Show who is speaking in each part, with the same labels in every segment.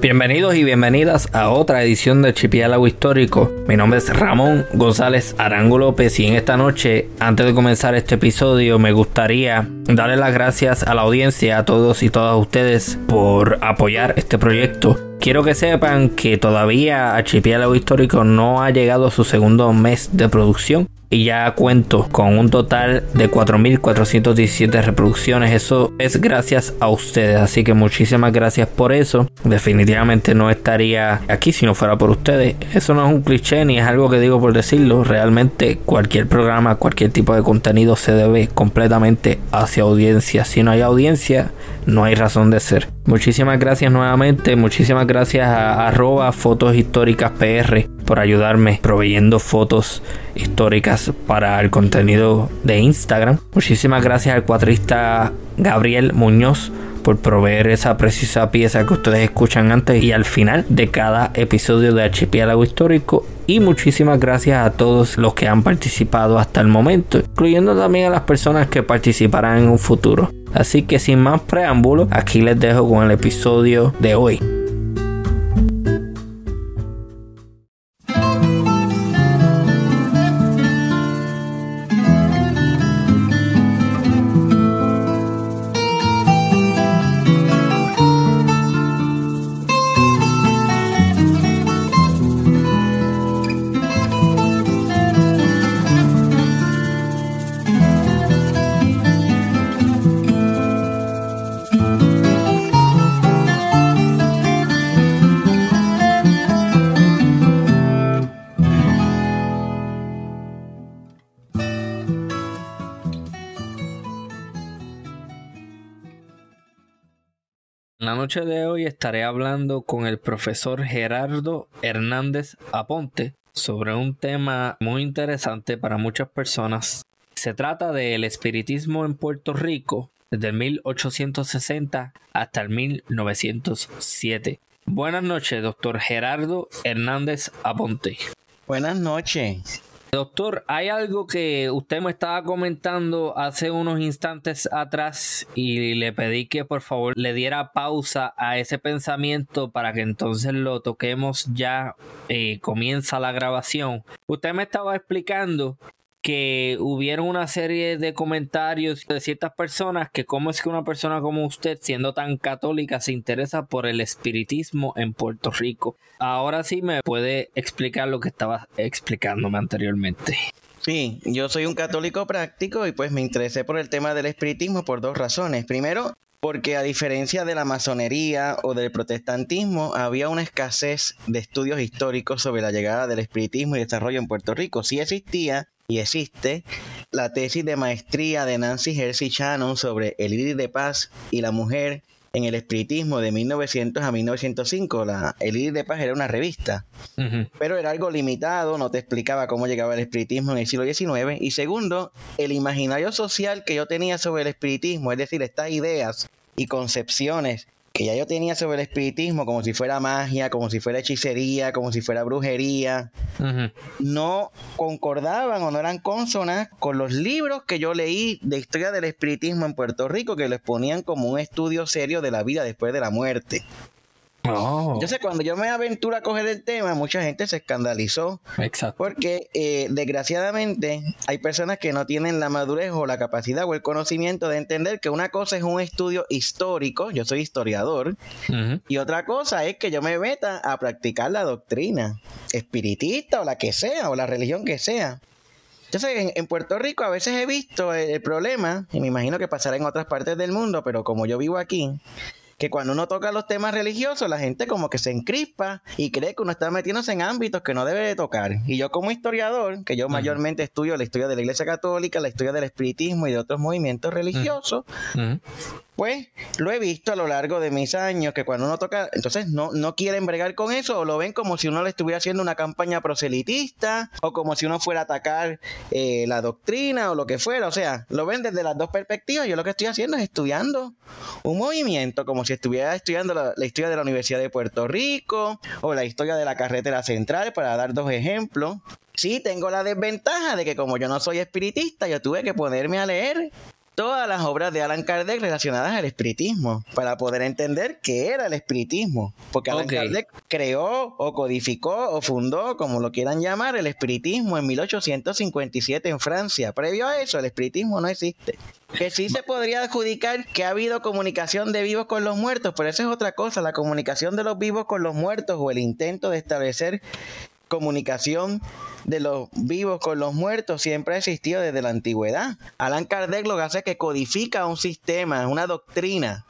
Speaker 1: Bienvenidos y bienvenidas a otra edición de Chipiálago Histórico. Mi nombre es Ramón González Arango López y en esta noche, antes de comenzar este episodio, me gustaría darle las gracias a la audiencia, a todos y todas ustedes por apoyar este proyecto. Quiero que sepan que todavía Archipiélago Histórico no ha llegado a su segundo mes de producción y ya cuento con un total de 4.417 reproducciones. Eso es gracias a ustedes, así que muchísimas gracias por eso. Definitivamente no estaría aquí si no fuera por ustedes. Eso no es un cliché ni es algo que digo por decirlo. Realmente cualquier programa, cualquier tipo de contenido se debe completamente hacia audiencia. Si no hay audiencia, no hay razón de ser. Muchísimas gracias nuevamente, muchísimas gracias a arroba fotos históricas PR por ayudarme proveyendo fotos históricas para el contenido de Instagram. Muchísimas gracias al cuatrista Gabriel Muñoz por proveer esa precisa pieza que ustedes escuchan antes y al final de cada episodio de Archipiélago Histórico. Y muchísimas gracias a todos los que han participado hasta el momento, incluyendo también a las personas que participarán en un futuro. Así que sin más preámbulo, aquí les dejo con el episodio de hoy. Noche de hoy estaré hablando con el profesor Gerardo Hernández Aponte sobre un tema muy interesante para muchas personas. Se trata del espiritismo en Puerto Rico desde el 1860 hasta el 1907. Buenas noches, doctor Gerardo Hernández Aponte.
Speaker 2: Buenas noches.
Speaker 1: Doctor, hay algo que usted me estaba comentando hace unos instantes atrás y le pedí que por favor le diera pausa a ese pensamiento para que entonces lo toquemos ya. Eh, comienza la grabación. Usted me estaba explicando que hubieron una serie de comentarios de ciertas personas que cómo es que una persona como usted, siendo tan católica, se interesa por el espiritismo en Puerto Rico. Ahora sí me puede explicar lo que estaba explicándome anteriormente.
Speaker 2: Sí, yo soy un católico práctico y pues me interesé por el tema del espiritismo por dos razones. Primero, porque a diferencia de la masonería o del protestantismo, había una escasez de estudios históricos sobre la llegada del espiritismo y desarrollo en Puerto Rico. Sí existía, y existe la tesis de maestría de Nancy Hersey Shannon sobre el iris de paz y la mujer en el espiritismo de 1900 a 1905. La, el iris de paz era una revista, pero era algo limitado, no te explicaba cómo llegaba el espiritismo en el siglo XIX. Y segundo, el imaginario social que yo tenía sobre el espiritismo, es decir, estas ideas y concepciones que ya yo tenía sobre el espiritismo, como si fuera magia, como si fuera hechicería, como si fuera brujería, no concordaban o no eran consonas con los libros que yo leí de historia del espiritismo en Puerto Rico, que les ponían como un estudio serio de la vida después de la muerte.
Speaker 1: Oh.
Speaker 2: Entonces, cuando yo me aventuro a coger el tema, mucha gente se escandalizó.
Speaker 1: Exacto.
Speaker 2: Porque, eh, desgraciadamente, hay personas que no tienen la madurez o la capacidad o el conocimiento de entender que una cosa es un estudio histórico, yo soy historiador, y otra cosa es que yo me meta a practicar la doctrina espiritista o la que sea, o la religión que sea. Entonces, en, en, Puerto Rico a veces he visto el, el, problema, y me imagino que pasará en otras partes del mundo, pero como yo vivo aquí, que cuando uno toca los temas religiosos, la gente como que se encrispa y cree que uno está metiéndose en ámbitos que no debe de tocar. Y yo como historiador, que yo uh -huh. mayormente estudio la historia de la Iglesia Católica, la historia del espiritismo y de otros movimientos religiosos, uh -huh. pues lo he visto a lo largo de mis años, que cuando uno toca, entonces no, no quieren bregar con eso o lo ven como si uno le estuviera haciendo una campaña proselitista o como si uno fuera a atacar eh, la doctrina o lo que fuera. O sea, lo ven desde las dos perspectivas. Yo lo que estoy haciendo es estudiando un movimiento como si estuviera estudiando la, la, historia de la Universidad de Puerto Rico o la historia de la carretera central, para dar dos ejemplos. Sí, tengo la desventaja de que como yo no soy espiritista, yo tuve que ponerme a leer todas las obras de Alan Kardec relacionadas al espiritismo para poder entender qué era el espiritismo. Porque Alan Kardec creó o codificó o fundó, como lo quieran llamar, el espiritismo en 1857 en Francia. Previo a eso, el espiritismo no existe. Que sí se podría adjudicar que ha habido comunicación de vivos con los muertos, pero eso es otra cosa, la comunicación de los vivos con los muertos o el intento de establecer comunicación de los vivos con los muertos siempre ha existido desde la antigüedad. Alan Kardec lo hace que codifica un sistema, una doctrina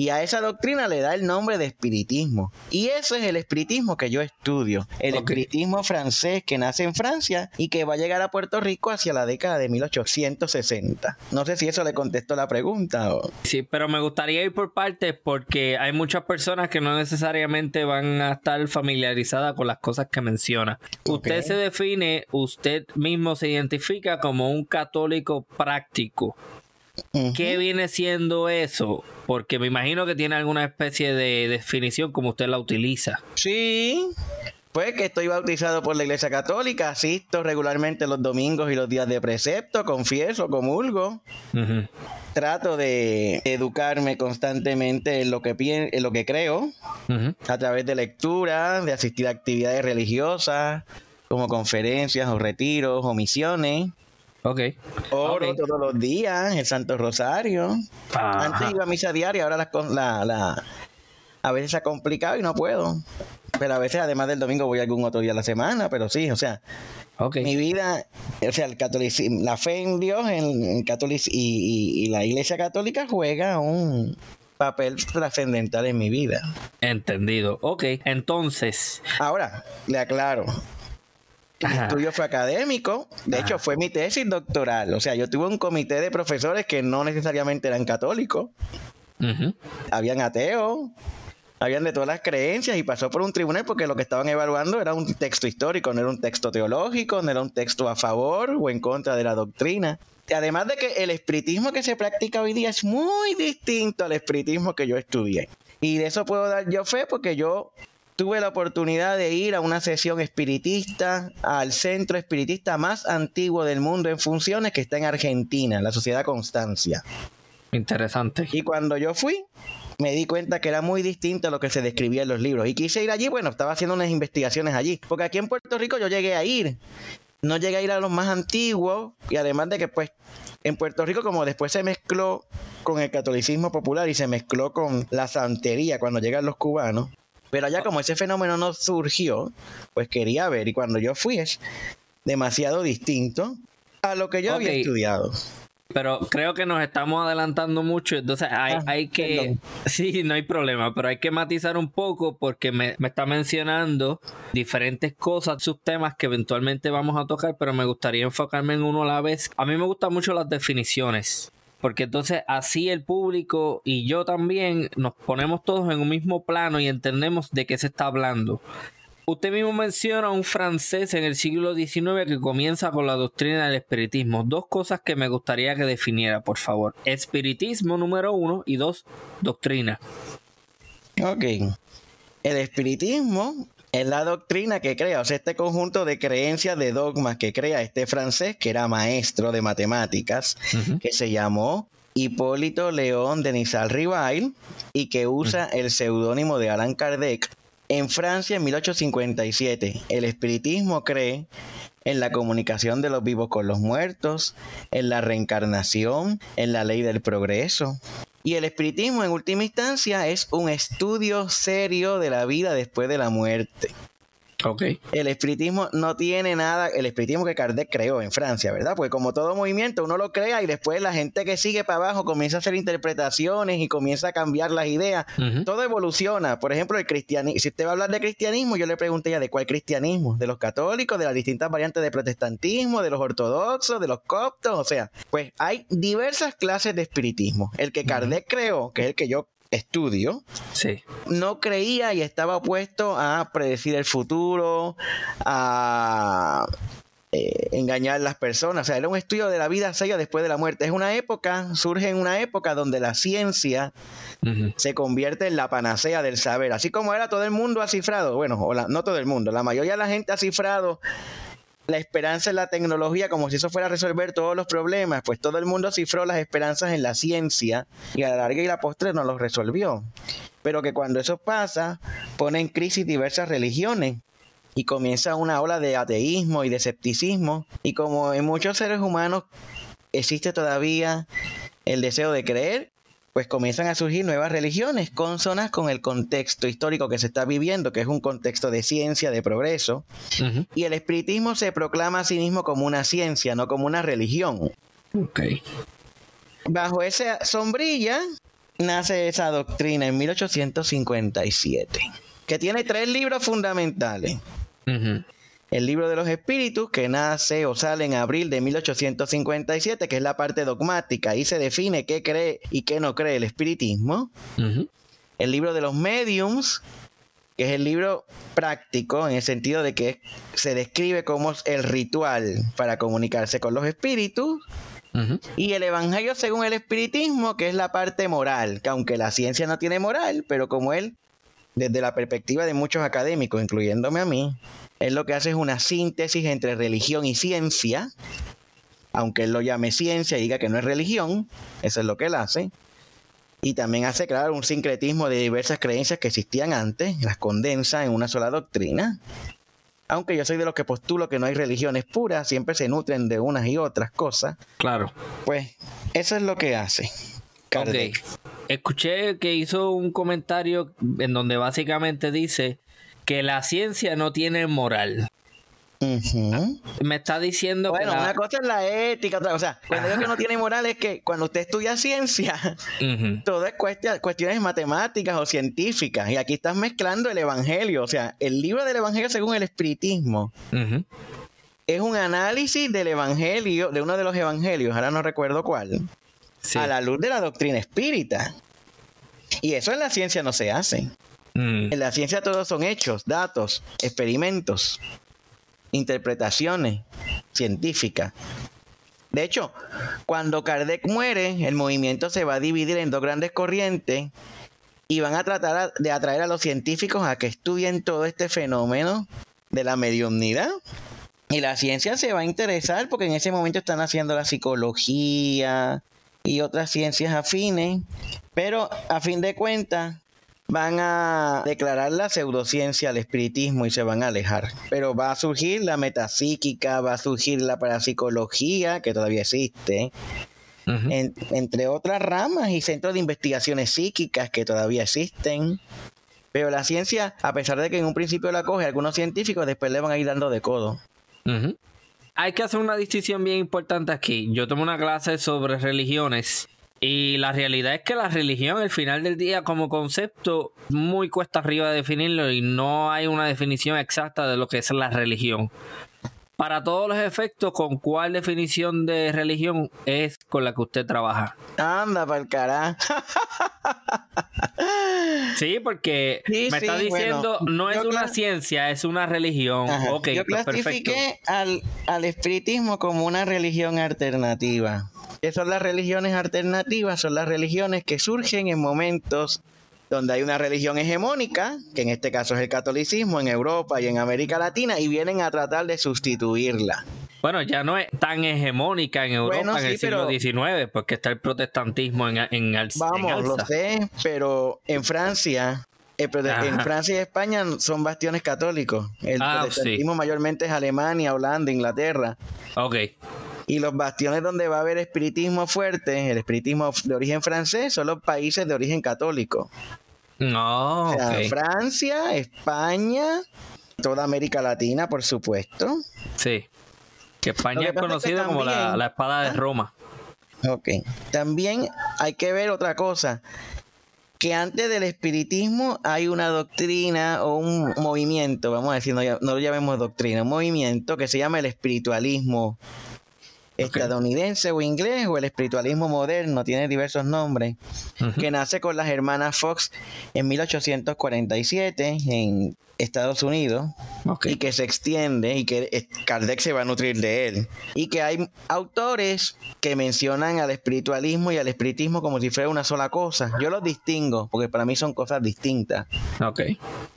Speaker 2: y a esa doctrina le da el nombre de espiritismo. Y eso es el espiritismo que yo estudio. El espiritismo francés que nace en Francia y que va a llegar a Puerto Rico hacia la década de 1860. No sé si eso le contestó la pregunta. O...
Speaker 1: Sí, pero me gustaría ir por partes porque hay muchas personas que no necesariamente van a estar familiarizadas con las cosas que menciona. Usted se define, usted mismo se identifica como un católico práctico. ¿Qué viene siendo eso? Porque me imagino que tiene alguna especie de definición como usted la utiliza.
Speaker 2: Sí, pues que estoy bautizado por la Iglesia Católica, asisto regularmente los domingos y los días de precepto, confieso, comulgo. Trato de educarme constantemente en lo que, en lo que creo, a través de lectura, de asistir a actividades religiosas, como conferencias o retiros o misiones.
Speaker 1: Ok.
Speaker 2: Oro todos los días, el Santo Rosario. Antes iba a misa diaria, ahora la, la, a veces se ha complicado y no puedo. Pero a veces, además del domingo, voy algún otro día a la semana, pero sí, o sea, okay. mi vida, o sea, el catolicismo, la fe en Dios en, y, y, la Iglesia Católica juega un papel trascendental en mi vida.
Speaker 1: Entendido. Ok, entonces.
Speaker 2: Ahora, le aclaro, el estudio fue académico, de hecho fue mi tesis doctoral, o sea, yo tuve un comité de profesores que no necesariamente eran católicos, habían ateos, habían de todas las creencias y pasó por un tribunal porque lo que estaban evaluando era un texto histórico, no era un texto teológico, no era un texto a favor o en contra de la doctrina. Además de que el espiritismo que se practica hoy día es muy distinto al espiritismo que yo estudié. Y de eso puedo dar yo fe porque yo tuve la oportunidad de ir a una sesión espiritista al centro espiritista más antiguo del mundo en funciones que está en Argentina, la Sociedad Constancia.
Speaker 1: Interesante.
Speaker 2: Y cuando yo fui, me di cuenta que era muy distinto a lo que se describía en los libros. Y quise ir allí, bueno, estaba haciendo unas investigaciones allí. Porque aquí en Puerto Rico yo llegué a ir. No llegué a ir a los más antiguos. Y además de que, pues, en Puerto Rico, como después se mezcló con el catolicismo popular y se mezcló con la santería cuando llegan los cubanos, pero allá como ese fenómeno no surgió, pues quería ver y cuando yo fui es demasiado distinto a lo que yo había estudiado.
Speaker 1: Pero creo que nos estamos adelantando mucho, entonces hay, ah, hay que... Sí, no hay problema, pero hay que matizar un poco porque me, me está mencionando diferentes cosas, sus temas que eventualmente vamos a tocar, pero me gustaría enfocarme en uno a la vez. A mí me gustan mucho las definiciones porque entonces así el público y yo también nos ponemos todos en un mismo plano y entendemos de qué se está hablando. Usted mismo menciona a un francés en el siglo XIX que comienza con la doctrina del espiritismo. Dos cosas que me gustaría que definiera, por favor. Espiritismo número uno y dos, doctrina.
Speaker 2: Ok. El espiritismo es la doctrina que crea, o sea, este conjunto de creencias, de dogmas que crea este francés, que era maestro de matemáticas, que se llamó Hipólito León de Nizal Rivail y que usa el seudónimo de Alan Kardec. En Francia, en 1857, el espiritismo cree en la comunicación de los vivos con los muertos, en la reencarnación, en la ley del progreso, y el espiritismo en última instancia es un estudio serio de la vida después de la muerte. El espiritismo no tiene nada, el espiritismo que Kardec creó en Francia, ¿verdad? Pues como todo movimiento, uno lo crea y después la gente que sigue para abajo comienza a hacer interpretaciones y comienza a cambiar las ideas. Todo evoluciona. Por ejemplo, el cristianismo, si usted va a hablar de cristianismo, yo le pregunté ya de cuál cristianismo, de los católicos, de las distintas variantes de protestantismo, de los ortodoxos, de los coptos, o sea, pues hay diversas clases de espiritismo. El que Kardec creó, que es el que yo estudio,
Speaker 1: sí.
Speaker 2: no creía y estaba opuesto a predecir el futuro, a eh, engañar a las personas. O sea, era un estudio de la vida seria después de la muerte. Es una época, surge en una época donde la ciencia se convierte en la panacea del saber. Así como era todo el mundo ha cifrado, bueno, no todo el mundo, la mayoría de la gente ha cifrado la esperanza en la tecnología como si eso fuera a resolver todos los problemas, pues todo el mundo cifró las esperanzas en la ciencia y a la larga y la postre no los resolvió. Pero que cuando eso pasa, pone en crisis diversas religiones y comienza una ola de ateísmo y de escepticismo y como en muchos seres humanos existe todavía el deseo de creer, pues comienzan a surgir nuevas religiones consonas con el contexto histórico que se está viviendo, que es un contexto de ciencia, de progreso, y el espiritismo se proclama a sí mismo como una ciencia, no como una religión. Bajo esa sombrilla nace esa doctrina en 1857, que tiene tres libros fundamentales el libro de los espíritus, que nace o sale en abril de 1857, que es la parte dogmática, y se define qué cree y qué no cree el espiritismo. El libro de los mediums, que es el libro práctico, en el sentido de que se describe como el ritual para comunicarse con los espíritus. Y el Evangelio según el espiritismo, que es la parte moral, que aunque la ciencia no tiene moral, pero como él, desde la perspectiva de muchos académicos, incluyéndome a mí, él lo que hace es una síntesis entre religión y ciencia, aunque él lo llame ciencia y diga que no es religión, eso es lo que él hace. Y también hace, claro, un sincretismo de diversas creencias que existían antes, las condensa en una sola doctrina. Aunque yo soy de los que postulo que no hay religiones puras, siempre se nutren de unas y otras cosas.
Speaker 1: Claro.
Speaker 2: Pues eso es lo que hace.
Speaker 1: Kardec. Escuché que hizo un comentario en donde básicamente dice que la ciencia no tiene moral. Me está diciendo
Speaker 2: que. Bueno, una cosa es la ética, otra cosa. Cuando digo que no tiene moral es que cuando usted estudia ciencia, todo es cuestiones matemáticas o científicas. Y aquí estás mezclando el evangelio. O sea, el libro del evangelio según el espiritismo. Es un análisis del evangelio, de uno de los evangelios, ahora no recuerdo cuál, a la luz de la doctrina espírita. Y eso en la ciencia no se hace. Mm. En la ciencia todos son hechos, datos, experimentos, interpretaciones científicas. De hecho, cuando Kardec muere, el movimiento se va a dividir en dos grandes corrientes y van a tratar de atraer a los científicos a que estudien todo este fenómeno de la mediunidad. Y la ciencia se va a interesar porque en ese momento están haciendo la psicología y otras ciencias afines. Pero a fin de cuentas, van a declarar la pseudociencia al espiritismo y se van a alejar. Pero va a surgir la metapsíquica, va a surgir la parapsicología, que todavía existe, entre otras ramas y centros de investigaciones psíquicas que todavía existen. Pero la ciencia, a pesar de que en un principio la coge algunos científicos, después le van a ir dando de codo.
Speaker 1: Hay que hacer una distinción bien importante aquí. Yo tomo una clase sobre religiones y la realidad es que la religión, al final del día, como concepto, muy cuesta arriba definirlo y no hay una definición exacta de lo que es la religión. Para todos los efectos, ¿con cuál definición de religión es con la que usted trabaja?
Speaker 2: Anda, para el carajo.
Speaker 1: Sí, porque me está diciendo, no es una ciencia, es una religión.
Speaker 2: yo pues clasifiqué al, al espiritismo como una religión alternativa. ¿Qué son las religiones alternativas? Son las religiones que surgen en momentos donde hay una religión hegemónica, que en este caso es el catolicismo en Europa y en América Latina, y vienen a tratar de sustituirla.
Speaker 1: Bueno, ya no es tan hegemónica en Europa en el siglo XIX, porque está el protestantismo en, en,
Speaker 2: Vamos, lo sé, pero en Francia, en Francia y España son bastiones católicos. El ah, protestantismo mayormente es Alemania, Holanda, Inglaterra.
Speaker 1: Ok.
Speaker 2: Y los bastiones donde va a haber espiritismo fuerte, el espiritismo de origen francés, son los países de origen católico.
Speaker 1: No,
Speaker 2: Francia, España, toda América Latina, por supuesto.
Speaker 1: Sí. Que España es conocida como la, la, espada de. Roma.
Speaker 2: Ok. También hay que ver otra cosa. Que antes del espiritismo hay una doctrina o un movimiento, vamos a decir, no, no lo llamemos doctrina, un movimiento que se llama el espiritualismo estadounidense o inglés o el espiritualismo moderno, tiene diversos nombres, que nace con las hermanas Fox en 1847 en Estados Unidos y que se extiende y que Kardec se va a nutrir de él. Y que hay autores que mencionan al espiritualismo y al espiritismo como si fuera una sola cosa. Yo los distingo porque para mí son cosas distintas.
Speaker 1: Ok.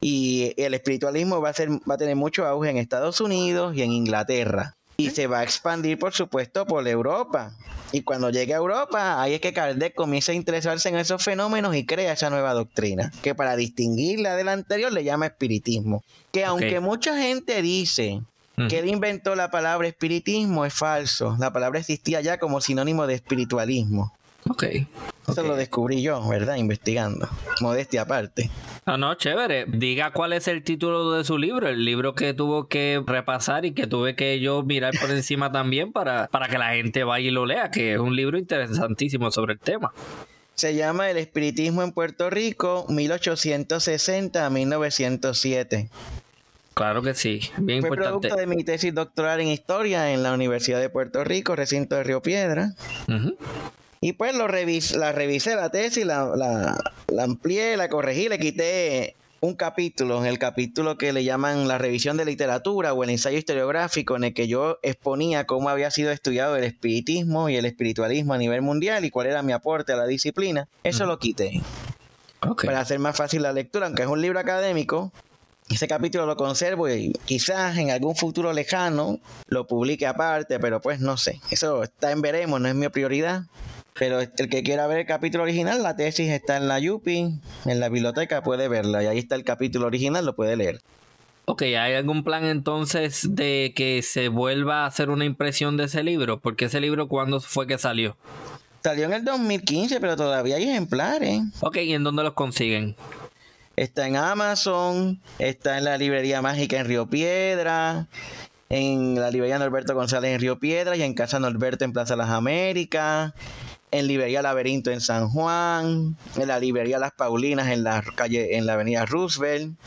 Speaker 2: Y el espiritualismo va a, ser, va a tener mucho auge en Estados Unidos y en Inglaterra. Y se va a expandir, por supuesto, por Europa. Y cuando llegue a Europa, ahí es que Kardec comienza a interesarse en esos fenómenos y crea esa nueva doctrina, que para distinguirla del anterior le llama espiritismo. Que aunque mucha gente dice que él inventó la palabra espiritismo, es falso. La palabra existía ya como sinónimo de espiritualismo.
Speaker 1: Ok.
Speaker 2: Eso lo descubrí yo, ¿verdad? Investigando. Modestia aparte.
Speaker 1: No, no, chévere. Diga cuál es el título de su libro, el libro que tuvo que repasar y que tuve que yo mirar por encima también para, para que la gente vaya y lo lea, que es un libro interesantísimo sobre el tema.
Speaker 2: Se llama El Espiritismo en Puerto Rico, 1860 a 1907.
Speaker 1: Claro que sí, bien
Speaker 2: Fue
Speaker 1: importante.
Speaker 2: producto de mi tesis doctoral en historia en la Universidad de Puerto Rico, recinto de Río Piedra. Y pues lo revis la revisé la tesis, la, la, la amplié, la corregí, le quité un capítulo, en el capítulo que le llaman la revisión de literatura o el ensayo historiográfico, en el que yo exponía cómo había sido estudiado el espiritismo y el espiritualismo a nivel mundial y cuál era mi aporte a la disciplina. Eso lo quité. Para hacer más fácil la lectura, aunque es un libro académico, ese capítulo lo conservo y quizás en algún futuro lejano lo publique aparte, pero pues no sé. Eso está en veremos, no es mi prioridad. Pero el que quiera ver el capítulo original, la tesis está en la Yupi, en la biblioteca, puede verla. Y ahí está el capítulo original, lo puede leer.
Speaker 1: Ok, ¿hay algún plan entonces de que se vuelva a hacer una impresión de ese libro? Porque ese libro, ¿cuándo fue que salió?
Speaker 2: Salió en el 2015, pero todavía hay ejemplares.
Speaker 1: Ok, ¿y en dónde los consiguen?
Speaker 2: Está en Amazon, está en la librería mágica en Río Piedra, en la librería Norberto González en Río Piedra y en Casa Norberto en Plaza Las Américas en Librería Laberinto en San Juan, en la Librería Las Paulinas en la calle, en la Avenida Roosevelt.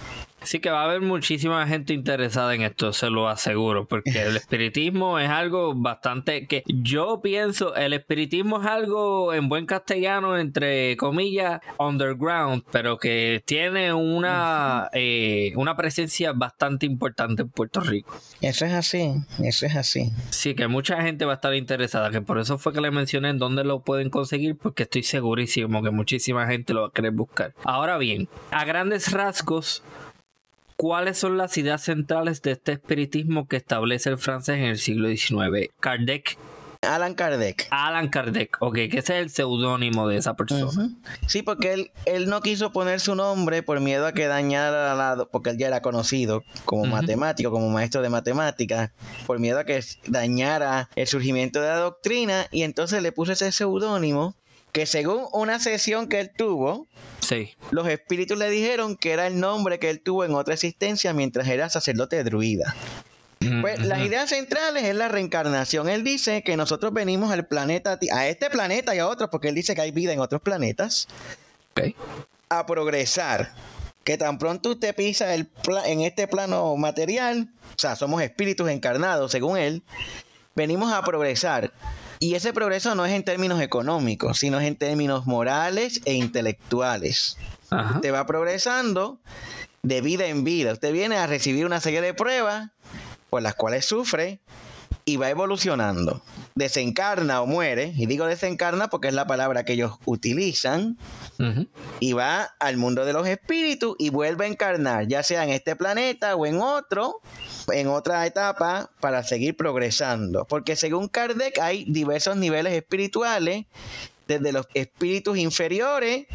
Speaker 1: Sí que va a haber muchísima gente interesada en esto, se lo aseguro, porque el espiritismo es algo bastante que yo pienso, el espiritismo es algo en buen castellano, entre comillas, underground, pero que tiene una, eh, una presencia bastante importante en Puerto Rico.
Speaker 2: Eso es así, eso es así.
Speaker 1: Sí, que mucha gente va a estar interesada, que por eso fue que le mencioné en dónde lo pueden conseguir, porque estoy segurísimo que muchísima gente lo va a querer buscar. Ahora bien, a grandes rasgos, ¿Cuáles son las ideas centrales de este espiritismo que establece el francés en el siglo XIX? Kardec.
Speaker 2: Alan Kardec.
Speaker 1: Alan Kardec, ok, que ese es el seudónimo de esa persona.
Speaker 2: Sí, porque él, él no quiso poner su nombre por miedo a que dañara la... porque él ya era conocido como matemático, como maestro de matemáticas, por miedo a que dañara el surgimiento de la doctrina, y entonces le puso ese seudónimo que según una sesión que él tuvo,
Speaker 1: sí.
Speaker 2: los espíritus le dijeron que era el nombre que él tuvo en otra existencia mientras era sacerdote druida. Pues las ideas centrales es la reencarnación. Él dice que nosotros venimos al planeta, a este planeta y a otros, porque él dice que hay vida en otros planetas, a progresar. Que tan pronto usted pisa el en este plano material, o sea, somos espíritus encarnados, según él, venimos a progresar. Y ese progreso no es en términos económicos, sino es en términos morales e intelectuales. Usted va progresando de vida en vida. Usted viene a recibir una serie de pruebas por las cuales sufre y va evolucionando. Desencarna o muere, y digo desencarna porque es la palabra que ellos utilizan, y va al mundo de los espíritus y vuelve a encarnar, ya sea en este planeta o en otro, en otra etapa, para seguir progresando. Porque según Kardec hay diversos niveles espirituales, desde los espíritus inferiores,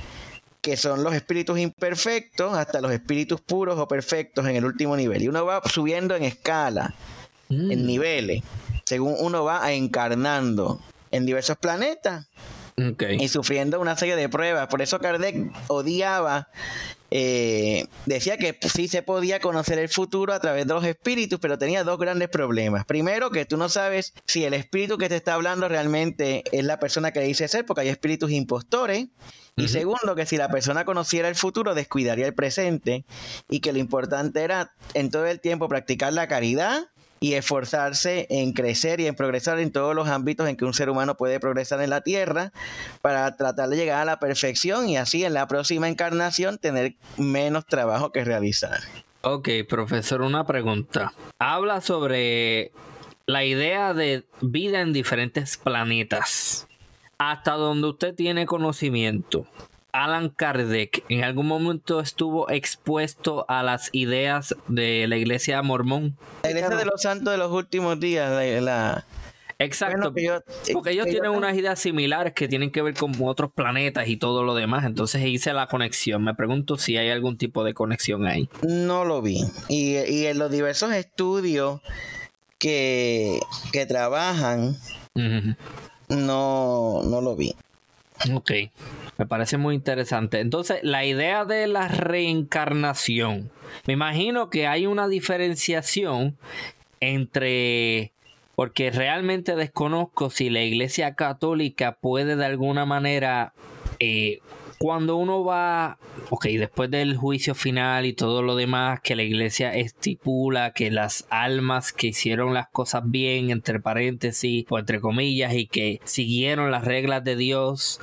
Speaker 2: que son los espíritus imperfectos, hasta los espíritus puros o perfectos en el último nivel. Y uno va subiendo en escala en mm. niveles, según uno va encarnando en diversos planetas y sufriendo una serie de pruebas. Por eso Kardec odiaba, eh, decía que sí se podía conocer el futuro a través de los espíritus, pero tenía dos grandes problemas. Primero, que tú no sabes si el espíritu que te está hablando realmente es la persona que dice ser, porque hay espíritus impostores. Y segundo, que si la persona conociera el futuro, descuidaría el presente y que lo importante era en todo el tiempo practicar la caridad y esforzarse en crecer y en progresar en todos los ámbitos en que un ser humano puede progresar en la tierra para tratar de llegar a la perfección y así en la próxima encarnación tener menos trabajo que realizar.
Speaker 1: Ok, profesor, una pregunta. Habla sobre la idea de vida en diferentes planetas. Hasta donde usted tiene conocimiento. Alan Kardec en algún momento estuvo expuesto a las ideas de la iglesia mormón.
Speaker 2: La iglesia de los santos de los últimos días, la...
Speaker 1: Exacto, porque ellos tienen unas ideas similares que tienen que ver con otros planetas y todo lo demás, entonces hice la conexión. Me pregunto si hay algún tipo de conexión ahí.
Speaker 2: No lo vi. Y, en los diversos estudios que, que trabajan, no, no lo vi.
Speaker 1: Ok, me parece muy interesante. Entonces, la idea de la reencarnación, me imagino que hay una diferenciación entre, porque realmente desconozco si la Iglesia Católica puede de alguna manera, eh, cuando uno va, ok, después del juicio final y todo lo demás, que la Iglesia estipula que las almas que hicieron las cosas bien, entre paréntesis o entre comillas, y que siguieron las reglas de Dios,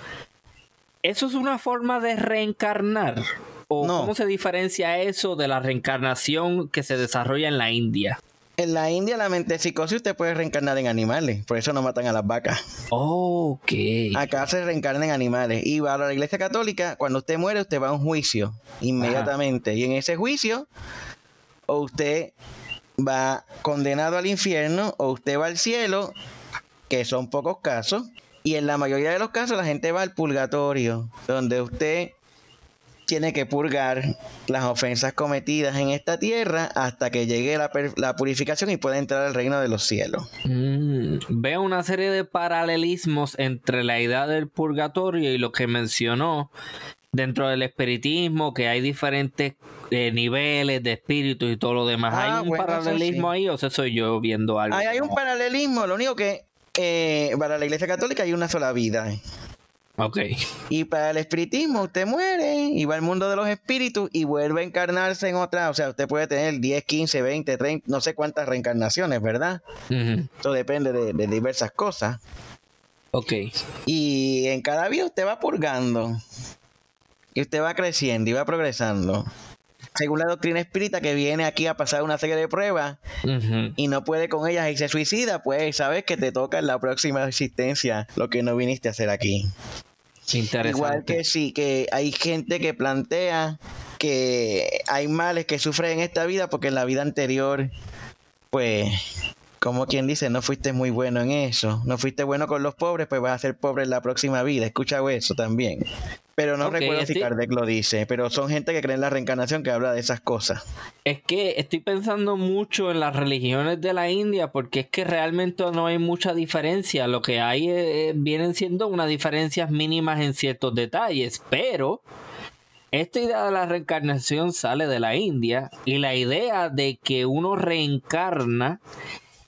Speaker 1: ¿Eso es una forma de reencarnar? ¿O cómo se diferencia eso de la reencarnación que se desarrolla en la India?
Speaker 2: En la India, la mente psicosis usted puede reencarnar en animales, por eso no matan a las vacas.
Speaker 1: Ok.
Speaker 2: Acá se reencarna en animales. Y para la iglesia católica, cuando usted muere, usted va a un juicio inmediatamente. Y en ese juicio, o usted va condenado al infierno, o usted va al cielo, que son pocos casos, y en la mayoría de los casos la gente va al purgatorio, donde usted tiene que purgar las ofensas cometidas en esta tierra hasta que llegue la, purificación y pueda entrar al reino de los cielos.
Speaker 1: Mm, veo una serie de paralelismos entre la idea del purgatorio y lo que mencionó dentro del espiritismo, que hay diferentes eh, niveles de espíritu y todo lo demás. ¿Hay ah, un paralelismo ahí o soy yo viendo algo?
Speaker 2: hay un paralelismo, lo único que eh, para la Iglesia Católica hay una sola vida.
Speaker 1: Ok.
Speaker 2: Y para el espiritismo, usted muere y va al mundo de los espíritus y vuelve a encarnarse en otra. O sea, usted puede tener 10, 15, 20, 30, no sé cuántas reencarnaciones, ¿verdad? Eso depende de, de, diversas cosas.
Speaker 1: Ok.
Speaker 2: Y en cada vida usted va purgando. Y usted va creciendo y va progresando según la doctrina espírita, que viene aquí a pasar una serie de pruebas y no puede con ellas y se suicida, pues sabes que te toca en la próxima existencia lo que no viniste a hacer aquí. Igual que sí, que hay gente que plantea que hay males que sufren en esta vida porque en la vida anterior, pues, como quien dice, no fuiste muy bueno en eso, no fuiste bueno con los pobres, pues vas a ser pobre en la próxima vida. Escucha eso también. Pero no recuerdo si Kardec lo dice, pero son gente que cree en la reencarnación que habla de esas cosas.
Speaker 1: Es que estoy pensando mucho en las religiones de la India porque es que realmente no hay mucha diferencia. Lo que hay eh, vienen siendo unas diferencias mínimas en ciertos detalles, pero esta idea de la reencarnación sale de la India y la idea de que uno reencarna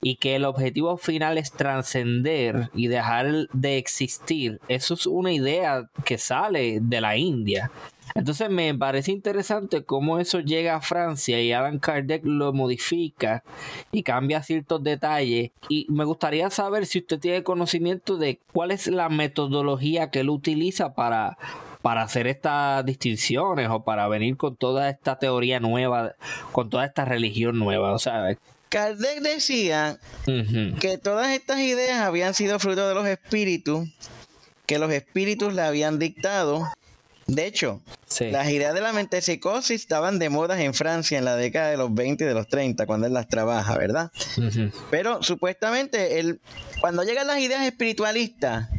Speaker 1: y que el objetivo final es trascender y dejar de existir, eso es una idea que sale de la India. Entonces me parece interesante cómo eso llega a Francia y Alan Kardec lo modifica y cambia ciertos detalles. Y me gustaría saber si usted tiene conocimiento de cuál es la metodología que él utiliza para, para hacer estas distinciones o para venir con toda esta teoría nueva, con toda esta religión nueva. O sea,
Speaker 2: Kardec decía que todas estas ideas habían sido fruto de los espíritus, que los espíritus le habían dictado. De hecho, las ideas de la mente psicosis estaban de moda en Francia en la década de los 20 y de los 30, cuando él las trabaja, ¿verdad? Pero supuestamente, él, cuando llegan las ideas espiritualistas,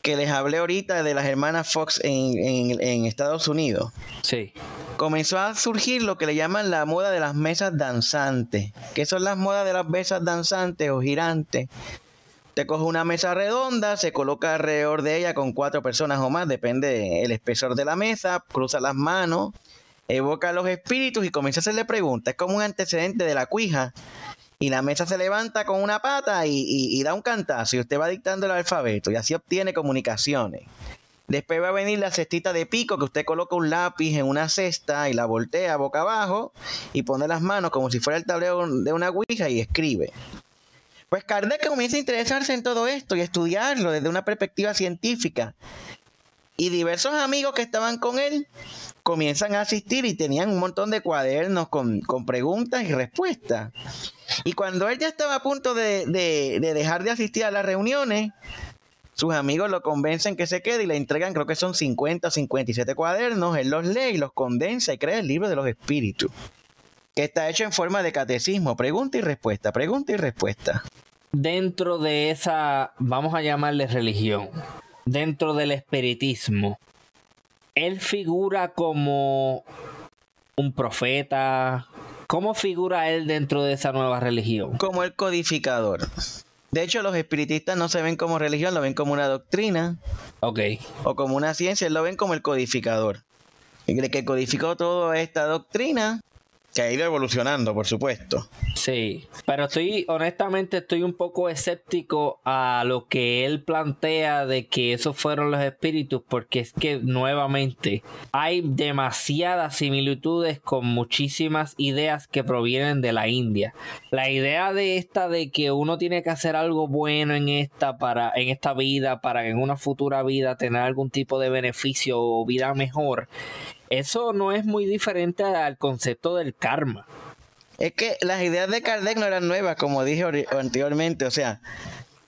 Speaker 2: que les hablé ahorita de las hermanas Fox en, en Estados Unidos.
Speaker 1: Sí
Speaker 2: comenzó a surgir lo que le llaman la moda de las mesas danzantes. ¿Qué son las modas de las mesas danzantes o girantes? Te coge una mesa redonda, se coloca alrededor de ella con cuatro personas o más, depende del espesor de la mesa, cruza las manos, evoca los espíritus y comienza a hacerle preguntas. Es como un antecedente de la cuija. Y la mesa se levanta con una pata y, y da un cantazo y usted va dictando el alfabeto y así obtiene comunicaciones. Después va a venir la cestita de pico, que usted coloca un lápiz en una cesta y la voltea boca abajo y pone las manos como si fuera el tablero de una ouija y escribe. Pues Kardec comienza a interesarse en todo esto y estudiarlo desde una perspectiva científica. Y diversos amigos que estaban con él comienzan a asistir y tenían un montón de cuadernos con, preguntas y respuestas. Y cuando él ya estaba a punto de, de dejar de asistir a las reuniones, sus amigos lo convencen que se quede y le entregan, creo que son 50 o 57 cuadernos. Él los lee y los condensa y crea el libro de los espíritus, que está hecho en forma de catecismo, pregunta y respuesta, pregunta y respuesta.
Speaker 1: Dentro de esa, vamos a llamarle religión, dentro del espiritismo, él figura como un profeta. ¿Cómo figura él dentro de esa nueva religión?
Speaker 2: Como el codificador. De hecho, los espiritistas no se ven como religión, lo ven como una doctrina.
Speaker 1: Ok.
Speaker 2: O como una ciencia, lo ven como el codificador. El que codificó toda esta doctrina que ha ido evolucionando, por supuesto.
Speaker 1: Sí, pero estoy, honestamente, estoy un poco escéptico a lo que él plantea de que esos fueron los espíritus, porque es que nuevamente hay demasiadas similitudes con muchísimas ideas que provienen de la India. La idea de esta de que uno tiene que hacer algo bueno en esta para, en esta vida, para en una futura vida tener algún tipo de beneficio o vida mejor eso no es muy diferente al concepto del karma.
Speaker 2: Es que las ideas de Kardec no eran nuevas, como dije anteriormente, o sea,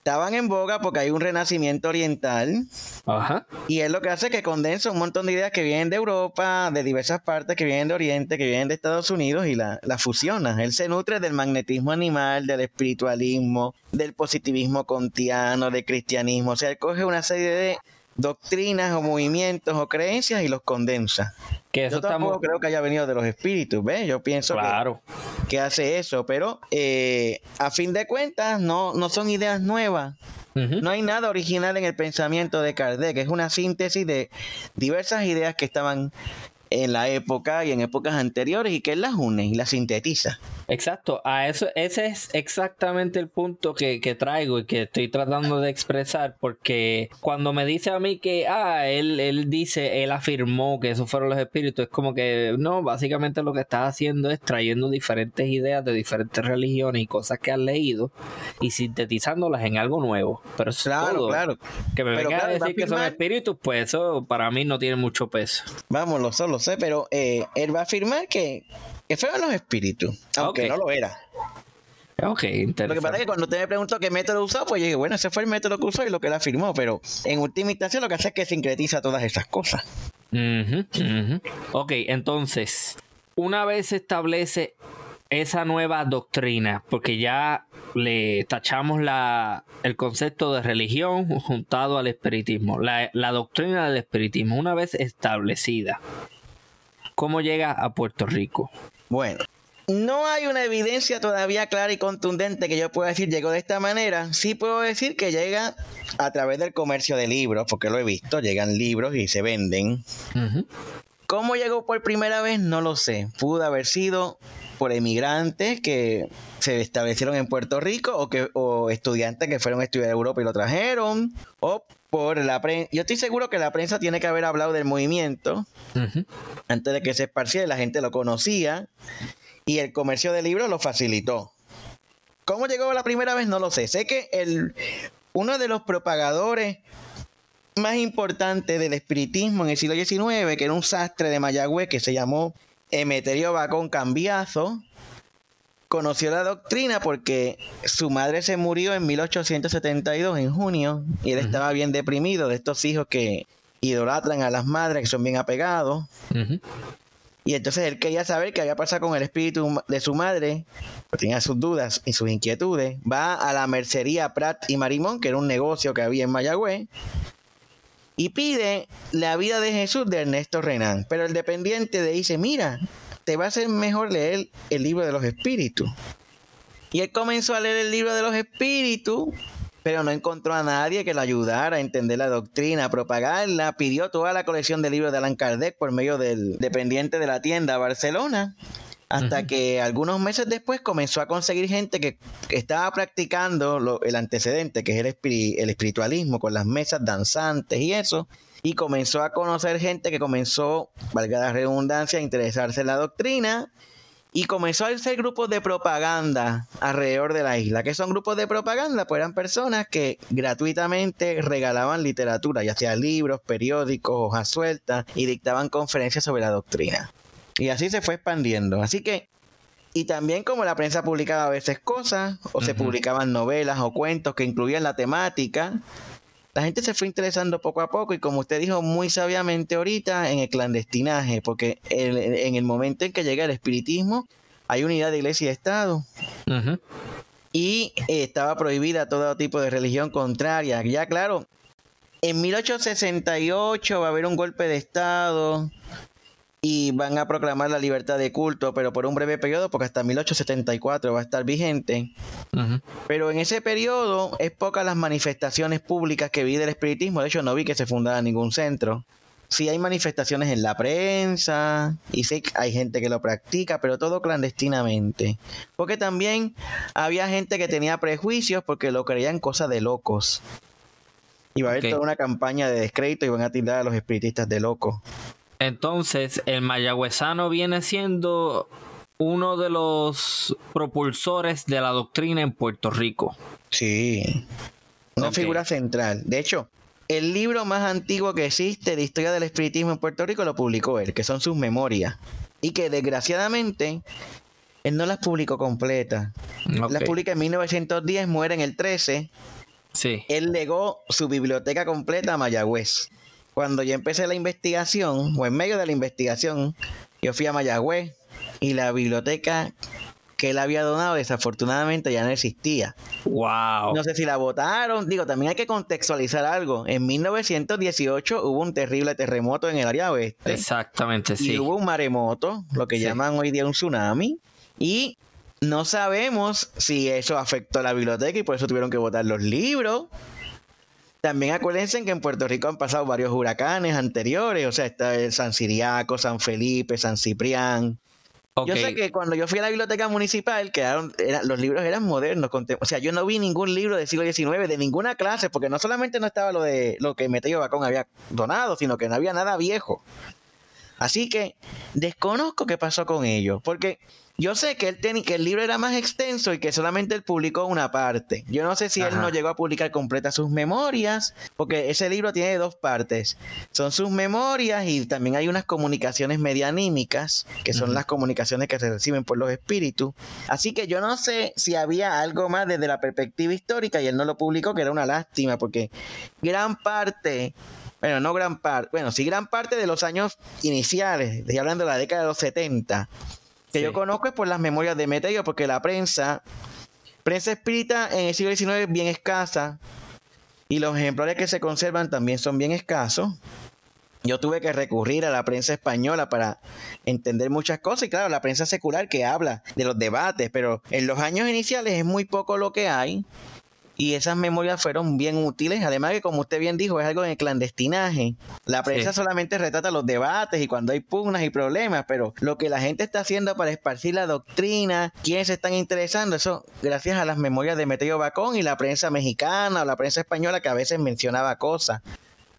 Speaker 2: estaban en boga porque hay un renacimiento oriental. Ajá. Y es lo que hace que condensa un montón de ideas que vienen de Europa, de diversas partes, que vienen de Oriente, que vienen de Estados Unidos y la, la fusiona. Él se nutre del magnetismo animal, del espiritualismo, del positivismo kantiano, del cristianismo. O sea, él coge una serie de doctrinas o movimientos o creencias y los condensa. Que eso Yo tampoco creo que haya venido de los espíritus, ¿ves? Yo pienso claro. que, hace eso, pero eh, a fin de cuentas no, no son ideas nuevas. No hay nada original en el pensamiento de Kardec, es una síntesis de diversas ideas que estaban en la época y en épocas anteriores y que él las une y las sintetiza.
Speaker 1: Exacto, a eso, ese es exactamente el punto que, traigo y que estoy tratando de expresar, porque cuando me dice a mí que, ah, él, él dice, él afirmó que esos fueron los espíritus, es como que, no, básicamente lo que estás haciendo es trayendo diferentes ideas de diferentes religiones y cosas que has leído y sintetizándolas en algo nuevo. Pero eso claro, todo. claro. Que me venga a decir que son espíritus, pues eso para mí no tiene mucho peso.
Speaker 2: Vamos, lo sé, lo sé, pero eh, él va a afirmar que que los espíritus, aunque no lo era.
Speaker 1: Ok, interesante.
Speaker 2: Lo que pasa es que cuando usted me preguntó qué método usó, pues yo dije, bueno, ese fue el método que usó y lo que él afirmó, pero en última instancia lo que hace es que sincretiza todas esas cosas.
Speaker 1: Ok, entonces, una vez se establece esa nueva doctrina, porque ya le tachamos la, el concepto de religión juntado al espiritismo, la, la doctrina del espiritismo, una vez establecida, ¿cómo llega a Puerto Rico?
Speaker 2: Bueno, no hay una evidencia todavía clara y contundente que yo pueda decir llegó de esta manera. Sí puedo decir que llega a través del comercio de libros, porque lo he visto, llegan libros y se venden. ¿Cómo llegó por primera vez? No lo sé. Pudo haber sido por emigrantes que se establecieron en Puerto Rico o, que, o estudiantes que fueron a estudiar a Europa y lo trajeron, o por la prensa. Yo estoy seguro que la prensa tiene que haber hablado del movimiento antes de que se esparciera, la gente lo conocía y el comercio de libros lo facilitó. ¿Cómo llegó la primera vez? No lo sé. Sé que el, uno de los propagadores más importantes del espiritismo en el siglo XIX, que era un sastre de Mayagüez que se llamó Emeterio Bacón Cambiazo, conoció la doctrina porque su madre se murió en 1872, en junio, y él estaba bien deprimido de estos hijos que idolatran a las madres, que son bien apegados. Y entonces él quería saber qué había pasado con el espíritu de su madre, tenía sus dudas y sus inquietudes. Va a la mercería Prat y Marimón, que era un negocio que había en Mayagüez, y pide la vida de Jesús de Ernesto Renan. Pero el dependiente le dice, mira, te va a ser mejor leer el libro de los espíritus. Y él comenzó a leer el libro de los espíritus, pero no encontró a nadie que lo ayudara a entender la doctrina, a propagarla. Pidió toda la colección de libros de Allan Kardec por medio del dependiente de la tienda Barcelona. hasta que algunos meses después comenzó a conseguir gente que estaba practicando el antecedente, que es el, el espiritualismo, con las mesas danzantes y eso, y comenzó a conocer gente que comenzó, valga la redundancia, a interesarse en la doctrina y comenzó a hacer grupos de propaganda alrededor de la isla. ¿Qué son grupos de propaganda? Pues eran personas que gratuitamente regalaban literatura, ya sea libros, periódicos, hojas sueltas, y dictaban conferencias sobre la doctrina. Y así se fue expandiendo. Así que, y también como la prensa publicaba a veces cosas, o se publicaban novelas o cuentos que incluían la temática, la gente se fue interesando poco a poco y como usted dijo muy sabiamente ahorita, en el clandestinaje, porque en el momento en que llega el espiritismo, hay unidad de iglesia y Estado. Y estaba prohibida todo tipo de religión contraria. Ya claro, en 1868 va a haber un golpe de Estado y van a proclamar la libertad de culto, pero por un breve periodo, porque hasta 1874 va a estar vigente. Pero en ese periodo es pocas las manifestaciones públicas que vi del espiritismo. De hecho, no vi que se fundara ningún centro. Sí hay manifestaciones en la prensa y sí hay gente que lo practica, pero todo clandestinamente. Porque también había gente que tenía prejuicios porque lo creían cosas de locos. Y va a haber toda una campaña de descrédito y van a tildar a los espiritistas de locos.
Speaker 1: Entonces, el mayagüezano viene siendo uno de los propulsores de la doctrina en Puerto Rico.
Speaker 2: Sí, una figura central. De hecho, el libro más antiguo que existe de historia del espiritismo en Puerto Rico lo publicó él, que son sus memorias. Y que desgraciadamente él no las publicó completas. Las publica en 1910, muere en el 13. Sí. Él legó su biblioteca completa a Mayagüez cuando yo empecé la investigación, o en medio de la investigación, yo fui a Mayagüez y la biblioteca que él había donado desafortunadamente ya no existía.
Speaker 1: Wow.
Speaker 2: No sé si la votaron. Digo, también hay que contextualizar algo. En 1918 hubo un terrible terremoto en el área oeste.
Speaker 1: Exactamente, sí.
Speaker 2: Y hubo un maremoto, lo que llaman hoy día un tsunami. Y no sabemos si eso afectó a la biblioteca y por eso tuvieron que votar los libros. También acuérdense que en Puerto Rico han pasado varios huracanes anteriores, o sea, está el San Siriaco, San Felipe, San Ciprián. Yo sé que cuando yo fui a la biblioteca municipal, quedaron, los libros eran modernos. O sea, yo no vi ningún libro del siglo XIX de ninguna clase, porque no solamente no estaba lo de lo que Meteo Bacón había donado, sino que no había nada viejo. Así que desconozco qué pasó con ellos, porque yo sé que, él que el libro era más extenso y que solamente él publicó una parte. Yo no sé si él no llegó a publicar completa sus memorias, porque ese libro tiene dos partes. Son sus memorias y también hay unas comunicaciones medianímicas, que son las comunicaciones que se reciben por los espíritus. Así que yo no sé si había algo más desde la perspectiva histórica y él no lo publicó, que era una lástima, porque gran parte bueno, no gran parte, bueno, sí gran parte de los años iniciales, estoy hablando de la década de los 70, que yo conozco es por las memorias de Meteo, porque la prensa, prensa espírita en el siglo XIX es bien escasa y los ejemplares que se conservan también son bien escasos. Yo tuve que recurrir a la prensa española para entender muchas cosas y claro, la prensa secular que habla de los debates, pero en los años iniciales es muy poco lo que hay y esas memorias fueron bien útiles. Además que, como usted bien dijo, es algo en el clandestinaje. La prensa solamente retrata los debates y cuando hay pugnas y problemas, pero lo que la gente está haciendo para esparcir la doctrina, quiénes se están interesando, eso gracias a las memorias de Meteo Bacón y la prensa mexicana o la prensa española que a veces mencionaba cosas.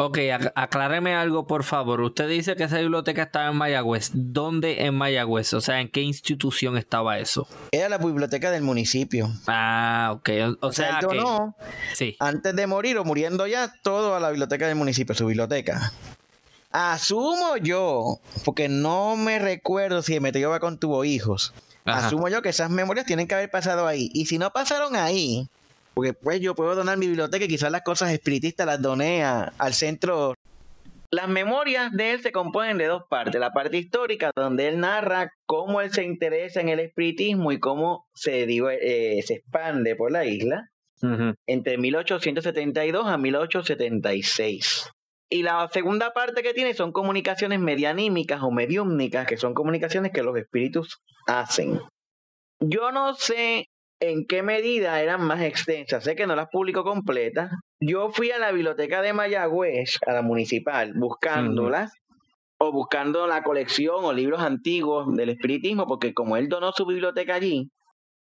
Speaker 1: Ok, acláreme algo, por favor. Usted dice que esa biblioteca estaba en Mayagüez. ¿Dónde en Mayagüez? O sea, ¿en qué institución estaba eso?
Speaker 2: Era la biblioteca del municipio.
Speaker 1: Ah, ok. O, sea,
Speaker 2: que... Sí. Antes de morir o muriendo ya, todo a la biblioteca del municipio, su biblioteca. Asumo yo, porque no me recuerdo si me va con tuvo hijos. Asumo yo que esas memorias tienen que haber pasado ahí. Y si no pasaron ahí, porque pues yo puedo donar mi biblioteca y quizás las cosas espiritistas las doné al centro. Las memorias de él se componen de dos partes. La parte histórica, donde él narra cómo él se interesa en el espiritismo y cómo se, eh, se expande por la isla, entre 1872 a 1876. Y la segunda parte que tiene son comunicaciones medianímicas o mediúmnicas, que son comunicaciones que los espíritus hacen. Yo no sé en qué medida eran más extensas. Sé que no las publico completas. Yo fui a la biblioteca de Mayagüez, a la municipal, buscándolas. o buscando la colección o libros antiguos del espiritismo, porque como él donó su biblioteca allí,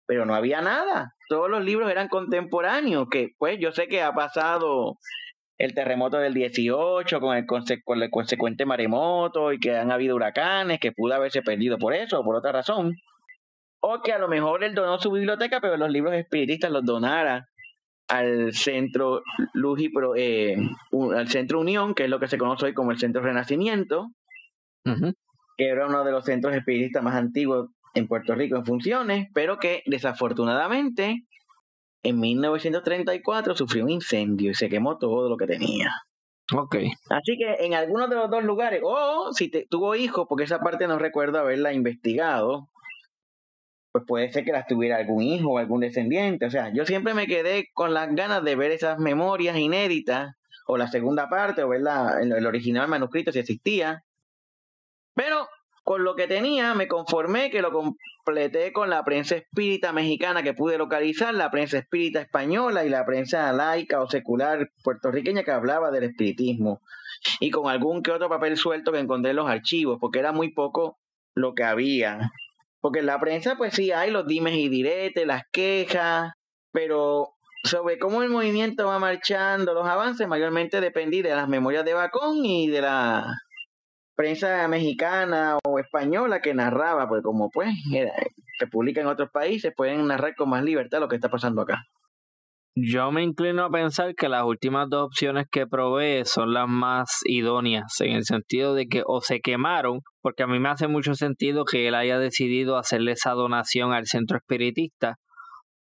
Speaker 2: pero no había nada. Todos los libros eran contemporáneos, que pues yo sé que ha pasado el terremoto del 18 con el, con el consecuente maremoto y que han habido huracanes, que pudo haberse perdido por eso o por otra razón. O que a lo mejor él donó su biblioteca, pero los libros espiritistas los donara al centro Luz eh, al centro Unión, que es lo que se conoce hoy como el Centro Renacimiento, que era uno de los centros espiritistas más antiguos en Puerto Rico en funciones, pero que desafortunadamente en 1934 sufrió un incendio y se quemó todo lo que tenía.
Speaker 1: Ok.
Speaker 2: Así que en algunos de los dos lugares, o si tuvo hijos, porque esa parte no recuerdo haberla investigado, pues puede ser que las tuviera algún hijo o algún descendiente. O sea, yo siempre me quedé con las ganas de ver esas memorias inéditas, o la segunda parte, o ver el original manuscrito si existía. Pero con lo que tenía me conformé que lo completé con la prensa espírita mexicana que pude localizar, la prensa espírita española y la prensa laica o secular puertorriqueña que hablaba del espiritismo. Y con algún que otro papel suelto que encontré en los archivos, porque era muy poco lo que había. Porque en la prensa, pues sí, hay los dimes y diretes, las quejas, pero sobre cómo el movimiento va marchando, los avances, mayormente dependí de las memorias de Bacón y de la prensa mexicana o española que narraba, pues como pues se publica en otros países, pueden narrar con más libertad lo que está pasando acá.
Speaker 1: Yo me inclino a pensar que las últimas dos opciones que probé son las más idóneas, en el sentido de que o se quemaron, porque a mí me hace mucho sentido que él haya decidido hacerle esa donación al centro espiritista,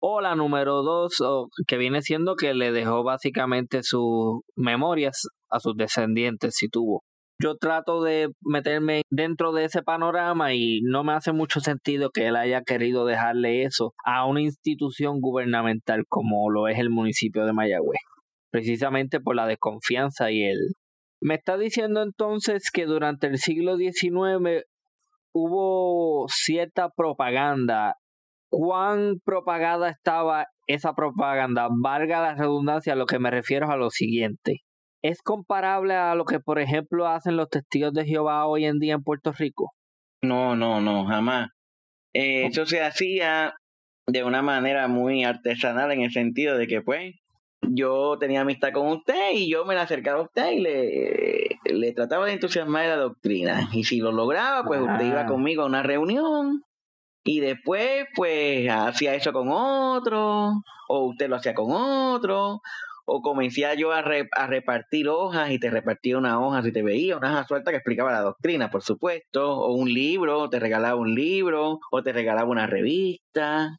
Speaker 1: o la número dos, que viene siendo que le dejó básicamente sus memorias a sus descendientes, si tuvo yo trato de meterme dentro de ese panorama y no me hace mucho sentido que él haya querido dejarle eso a una institución gubernamental como lo es el municipio de Mayagüez, precisamente por la desconfianza y el... Me está diciendo entonces que durante el siglo XIX hubo cierta propaganda. ¿Cuán propagada estaba esa propaganda? Valga la redundancia, lo que me refiero a lo siguiente ¿Es comparable a lo que, por ejemplo, hacen los testigos de Jehová hoy en día en Puerto Rico?
Speaker 2: No, no, no, jamás. Eh, eso se hacía de una manera muy artesanal en el sentido de que, pues, yo tenía amistad con usted y yo me la acercaba a usted y le, le trataba de entusiasmar de la doctrina. Y si lo lograba, pues usted iba conmigo a una reunión y después, pues, hacía eso con otro, o usted lo hacía con otro, o comencé yo a, a, repartir hojas y te repartía una hoja si te veía, una hoja suelta que explicaba la doctrina, por supuesto, o un libro, o te regalaba un libro, o te regalaba una revista,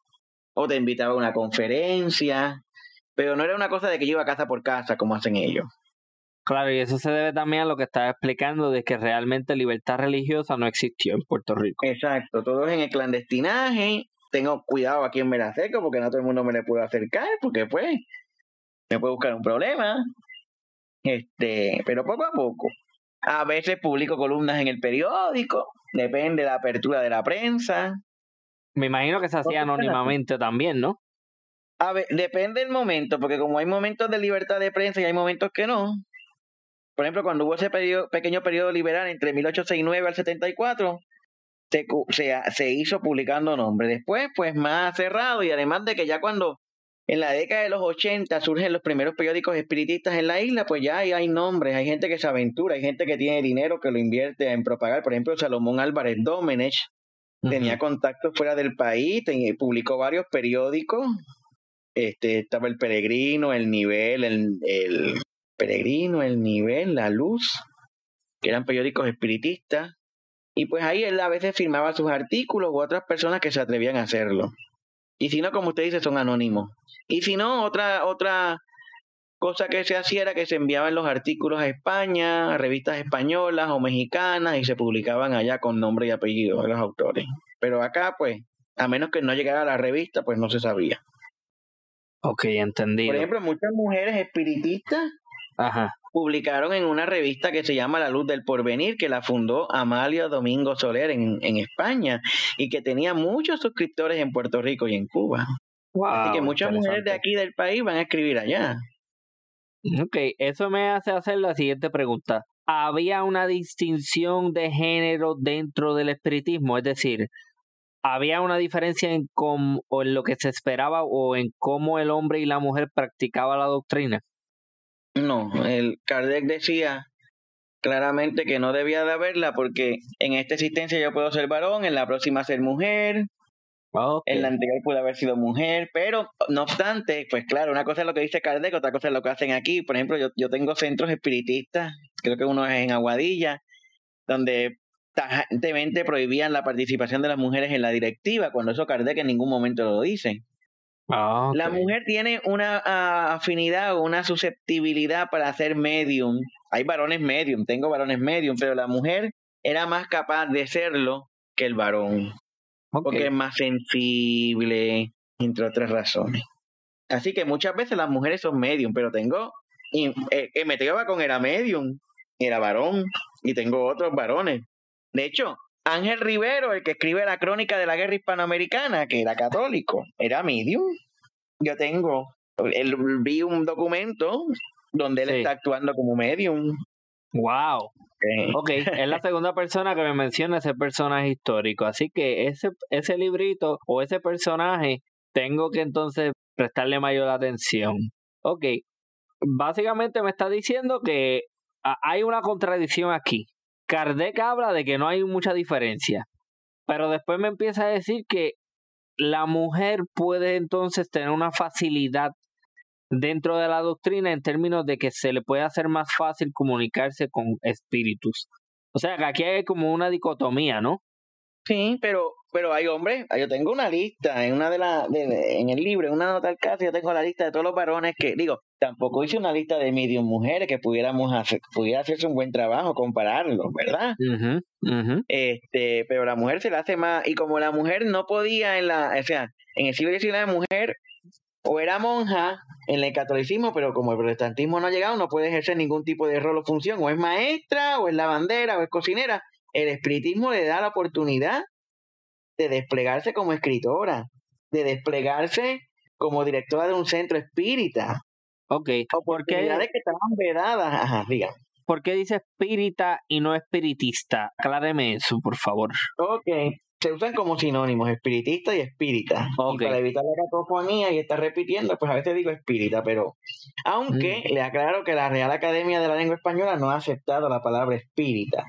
Speaker 2: o te invitaba a una conferencia, pero no era una cosa de que yo iba casa por casa como hacen ellos.
Speaker 1: Claro, y eso se debe también a lo que estaba explicando de que realmente libertad religiosa no existió en Puerto Rico.
Speaker 2: Exacto, todo es en el clandestinaje. Tengo cuidado a quien me la acerco porque no todo el mundo me le puede acercar, porque pues me puede buscar un problema. Este, pero poco a poco. A veces publico columnas en el periódico, depende de la apertura de la prensa.
Speaker 1: Me imagino que se hacía anónimamente también, ¿no?
Speaker 2: A ver, depende del momento, porque como hay momentos de libertad de prensa y hay momentos que no. Por ejemplo, cuando hubo ese pequeño periodo liberal entre 1869 al 74, se, se, se hizo publicando nombres. Después, pues más cerrado y además de que ya cuando en la década de los 80 surgen los primeros periódicos espiritistas en la isla, pues ya hay, nombres, hay gente que se aventura, hay gente que tiene dinero que lo invierte en propagar. Por ejemplo, Salomón Álvarez Domenech tenía contactos fuera del país, publicó varios periódicos. Este, estaba El Peregrino, El Nivel, el, el Peregrino, El Nivel, La Luz, que eran periódicos espiritistas. Y pues ahí él a veces firmaba sus artículos u otras personas que se atrevían a hacerlo. Y si no, como usted dice, son anónimos. Y si no, otra, otra cosa que se hacía era que se enviaban los artículos a España, a revistas españolas o mexicanas, y se publicaban allá con nombre y apellido de los autores. Pero acá, pues, a menos que no llegara a la revista, pues no se sabía.
Speaker 1: Ok, entendido.
Speaker 2: Por ejemplo, muchas mujeres espiritistas
Speaker 1: Ajá
Speaker 2: publicaron en una revista que se llama La Luz del Porvenir, que la fundó Amalia Domingo Soler en, España y que tenía muchos suscriptores en Puerto Rico y en Cuba. Así que muchas mujeres de aquí del país van a escribir allá.
Speaker 1: Ok, eso me hace hacer la siguiente pregunta. había una distinción de género dentro del espiritismo, es decir, había una diferencia en, cómo, o en lo que se esperaba o en cómo el hombre y la mujer practicaba la doctrina.
Speaker 2: No, el Kardec decía claramente que no debía de haberla porque en esta existencia yo puedo ser varón, en la próxima ser mujer, en la anterior puede haber sido mujer, pero no obstante, pues claro, una cosa es lo que dice Kardec, otra cosa es lo que hacen aquí. Por ejemplo, yo, yo tengo centros espiritistas, creo que uno es en Aguadilla, donde tajantemente prohibían la participación de las mujeres en la directiva, cuando eso Kardec en ningún momento lo dice. Ah, la mujer tiene una ah, afinidad o una susceptibilidad para hacer medium. Hay varones medium, tengo varones medium, pero la mujer era más capaz de serlo que el varón. Porque es más sensible, entre otras razones. Así que muchas veces las mujeres son medium, pero tengo. Y, eh, eh con era medium, era varón, y tengo otros varones. De hecho, Ángel Rivero, el que escribe la crónica de la guerra hispanoamericana, que era católico, era medium. Yo tengo, él, vi un documento donde él está actuando como medium.
Speaker 1: Wow. Ok, es la segunda persona que me menciona ese personaje histórico, así que ese, ese librito o ese personaje tengo que entonces prestarle mayor atención. Ok, básicamente me está diciendo que hay una contradicción aquí. Kardec habla de que no hay mucha diferencia, pero después me empieza a decir que la mujer puede entonces tener una facilidad dentro de la doctrina en términos de que se le puede hacer más fácil comunicarse con espíritus. O sea, que aquí hay como una dicotomía, ¿no?
Speaker 2: Sí, pero pero hay hombres, yo tengo una lista en una de las en el libro, en una nota del caso, yo tengo la lista de todos los varones que digo, tampoco hice una lista de medium mujeres que pudiéramos hacer, pudiera hacerse un buen trabajo compararlo, ¿verdad? Este, pero la mujer se la hace más y como la mujer no podía en la, o sea, en el siglo XIX la mujer o era monja en el catolicismo, pero como el protestantismo no ha llegado, no puede ejercer ningún tipo de rol o función, o es maestra, o es lavandera, o es cocinera. El espiritismo le da la oportunidad de desplegarse como escritora, de desplegarse como directora de un centro espírita.
Speaker 1: Ok.
Speaker 2: Oportunidades que estaban vedadas. Ajá, diga.
Speaker 1: ¿Por qué dice espírita y no espiritista? Acláreme eso, por favor.
Speaker 2: Ok, se usan como sinónimos, espiritista y espírita. Y para evitar la cacofonía y estar repitiendo, pues a veces digo espírita, pero aunque mm. le aclaro que la Real Academia de la Lengua Española no ha aceptado la palabra espírita,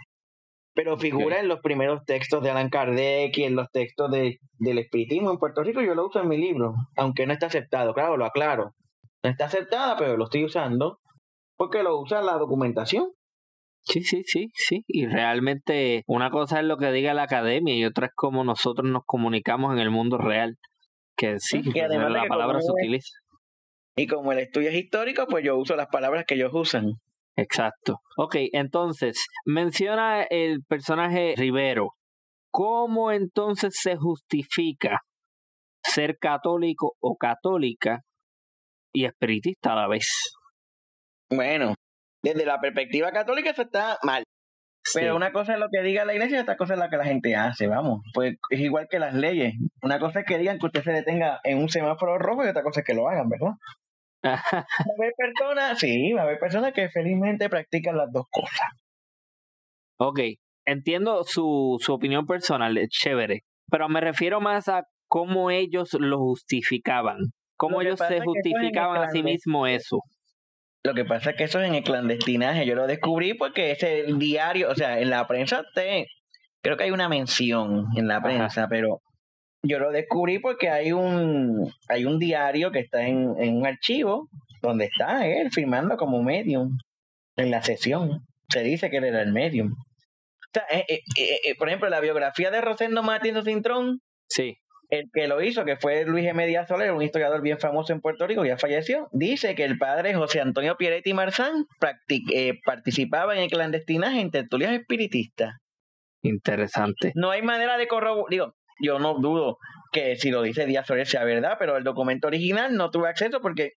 Speaker 2: pero figura en los primeros textos de Alan Kardec y en los textos de, del espiritismo en Puerto Rico, yo lo uso en mi libro, aunque no está aceptado, claro, lo aclaro. No está aceptada, pero lo estoy usando porque lo usa la documentación.
Speaker 1: Sí, sí, sí, sí. Y realmente una cosa es lo que diga la academia y otra es cómo nosotros nos comunicamos en el mundo real. Que sí, la palabra se utiliza.
Speaker 2: Y como el estudio es histórico, pues yo uso las palabras que ellos usan.
Speaker 1: Exacto. Ok, entonces, menciona el personaje Rivero. ¿Cómo entonces se justifica ser católico o católica y espiritista a la vez?
Speaker 2: Bueno, desde la perspectiva católica eso está mal. Pero una cosa es lo que diga la iglesia y otra cosa es lo que la gente hace, vamos. Pues es igual que las leyes. Una cosa es que digan que usted se detenga en un semáforo rojo y otra cosa es que lo hagan, ¿verdad? va a haber personas, sí, va a haber personas que felizmente practican las dos cosas.
Speaker 1: Ok, entiendo su, su opinión personal, es chévere, pero me refiero más a cómo ellos lo justificaban, cómo ellos se justificaban a sí mismos eso.
Speaker 2: Lo que pasa es que eso es en el clandestinaje. Yo lo descubrí porque ese diario, o sea, en la prensa te, creo que hay una mención en la prensa, pero yo lo descubrí porque hay un, hay un diario que está en, en un archivo donde está él firmando como medium en la sesión. Se dice que él era el medium. O sea, eh, eh, eh, por ejemplo, la biografía de Rosendo Martínez Cintrón.
Speaker 1: Sí
Speaker 2: el que lo hizo, que fue Luis Emedia Soler, un historiador bien famoso en Puerto Rico, ya falleció, dice que el padre José Antonio Pieretti Marzán eh, participaba en el clandestinaje en tertulias espiritistas.
Speaker 1: Interesante.
Speaker 2: No hay manera de corroborar, digo, yo no dudo que si lo dice Díaz Soler sea verdad, pero el documento original no tuve acceso porque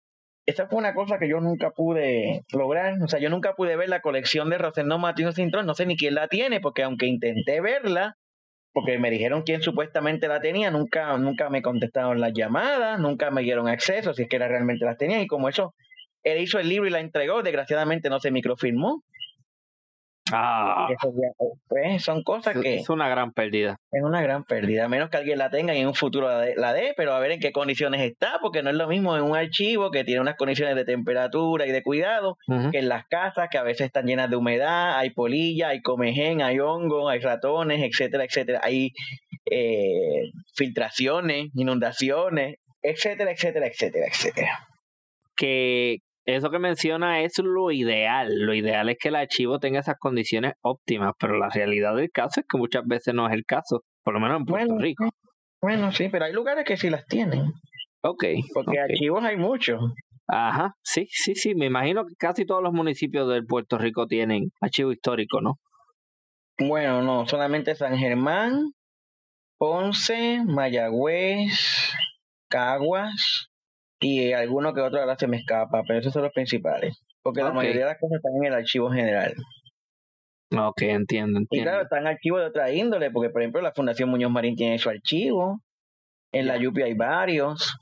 Speaker 2: esa fue una cosa que yo nunca pude lograr. O sea, yo nunca pude ver la colección de Rosendo Martínez Cintrón, no sé ni quién la tiene, porque aunque intenté verla, porque me dijeron quién supuestamente la tenía, nunca, nunca me contestaron las llamadas, nunca me dieron acceso si es que realmente las tenía, y como eso, él hizo el libro y la entregó, desgraciadamente no se microfilmó.
Speaker 1: Ah.
Speaker 2: Pues, son cosas que...
Speaker 1: Es una gran pérdida.
Speaker 2: Es una gran pérdida, a menos que alguien la tenga y en un futuro la dé, pero a ver en qué condiciones está, porque no es lo mismo en un archivo que tiene unas condiciones de temperatura y de cuidado que en las casas que a veces están llenas de humedad, hay polilla, hay comején, hay hongo, hay ratones, etcétera, etcétera. Hay eh, filtraciones, inundaciones, etcétera, etcétera, etcétera, etcétera.
Speaker 1: Que, eso que menciona es lo ideal. Lo ideal es que el archivo tenga esas condiciones óptimas, pero la realidad del caso es que muchas veces no es el caso, por lo menos en Puerto Rico.
Speaker 2: Bueno, sí, pero hay lugares que sí las tienen.
Speaker 1: Ok.
Speaker 2: Porque archivos hay muchos.
Speaker 1: Ajá, sí, sí, sí. Me imagino que casi todos los municipios de Puerto Rico tienen archivo histórico, ¿no?
Speaker 2: Bueno, no, solamente San Germán, Ponce, Mayagüez, Caguas, y alguno que otro ahora se me escapa, pero esos son los principales. Porque la mayoría de las cosas están en el archivo general.
Speaker 1: Ok, entiendo, entiendo.
Speaker 2: Y claro, están archivos de otra índole, porque por ejemplo la Fundación Muñoz Marín tiene su archivo, en la Yupi hay varios.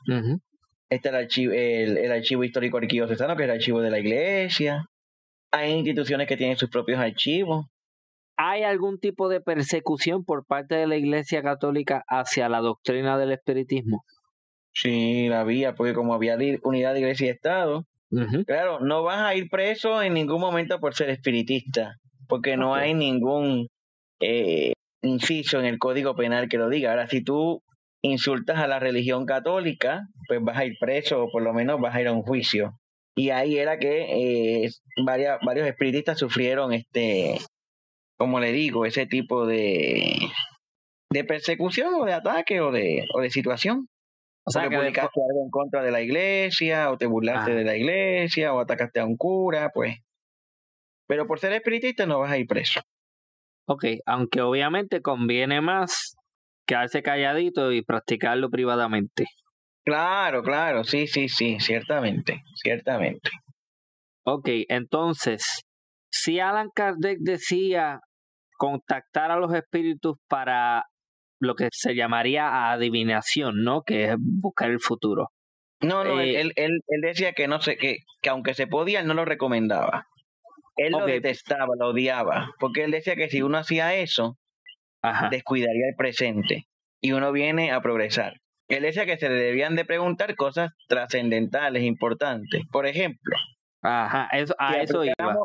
Speaker 2: Este es el archivo, el, archivo histórico arquidiocesano, que es el archivo de la iglesia. Hay instituciones que tienen sus propios archivos.
Speaker 1: ¿Hay algún tipo de persecución por parte de la Iglesia Católica hacia la doctrina del espiritismo?
Speaker 2: Sí, la había, porque como había unidad de iglesia y Estado, claro, no vas a ir preso en ningún momento por ser espiritista, porque no hay ningún eh, inciso en el Código Penal que lo diga. Ahora, si tú insultas a la religión católica, pues vas a ir preso o por lo menos vas a ir a un juicio. Y ahí era que eh, varios espiritistas sufrieron, este, como le digo, ese tipo de, de persecución o de ataque o de, o de situación. O sea, que publicaste algo en contra de la iglesia, o te burlaste de la iglesia, o atacaste a un cura, pues. Pero por ser espiritista no vas a ir preso.
Speaker 1: Ok, aunque obviamente conviene más quedarse calladito y practicarlo privadamente.
Speaker 2: Claro, claro, sí, sí, sí, ciertamente, ciertamente.
Speaker 1: Ok, entonces, si Alan Kardec decía contactar a los espíritus para lo que se llamaría adivinación, ¿no? Que es buscar el futuro.
Speaker 2: No, no, él, eh, él, él, decía que no sé, que, que aunque se podía, él no lo recomendaba. Él lo detestaba, lo odiaba, porque él decía que si uno hacía eso, descuidaría el presente y uno viene a progresar. Él decía que se le debían de preguntar cosas trascendentales, importantes. Por ejemplo,
Speaker 1: Ajá, eso, a eso iba.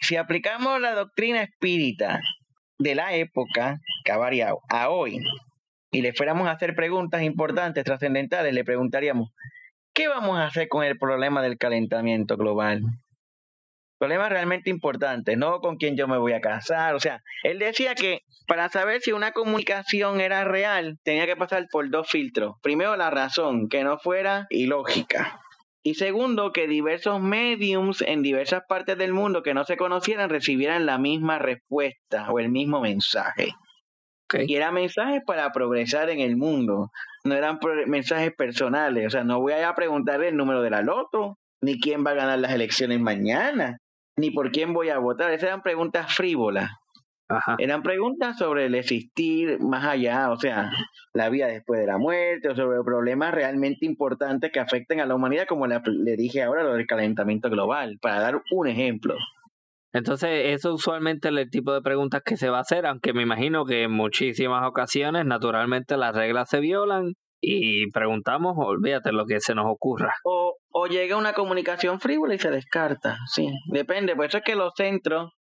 Speaker 2: Si aplicamos la doctrina espírita de la época que ha variado a hoy y le fuéramos a hacer preguntas importantes, trascendentales, le preguntaríamos, ¿qué vamos a hacer con el problema del calentamiento global? Problemas realmente importantes, no con quién yo me voy a casar. O sea, él decía que para saber si una comunicación era real, tenía que pasar por dos filtros. Primero, la razón, que no fuera ilógica. Y segundo, que diversos mediums en diversas partes del mundo que no se conocieran recibieran la misma respuesta o el mismo mensaje. Y eran mensajes para progresar en el mundo, no eran mensajes personales. O sea, no voy a preguntarle el número de la loto, ni quién va a ganar las elecciones mañana, ni por quién voy a votar. Esas eran preguntas frívolas. Eran preguntas sobre el existir más allá, o sea, la vida después de la muerte, o sobre problemas realmente importantes que afecten a la humanidad, como le, dije ahora, lo del calentamiento global, para dar un ejemplo.
Speaker 1: Entonces, eso usualmente es el tipo de preguntas que se va a hacer, aunque me imagino que en muchísimas ocasiones, naturalmente, las reglas se violan y preguntamos, olvídate lo que se nos ocurra.
Speaker 2: O, o llega una comunicación frívola y se descarta, sí, depende. Por eso es que los centros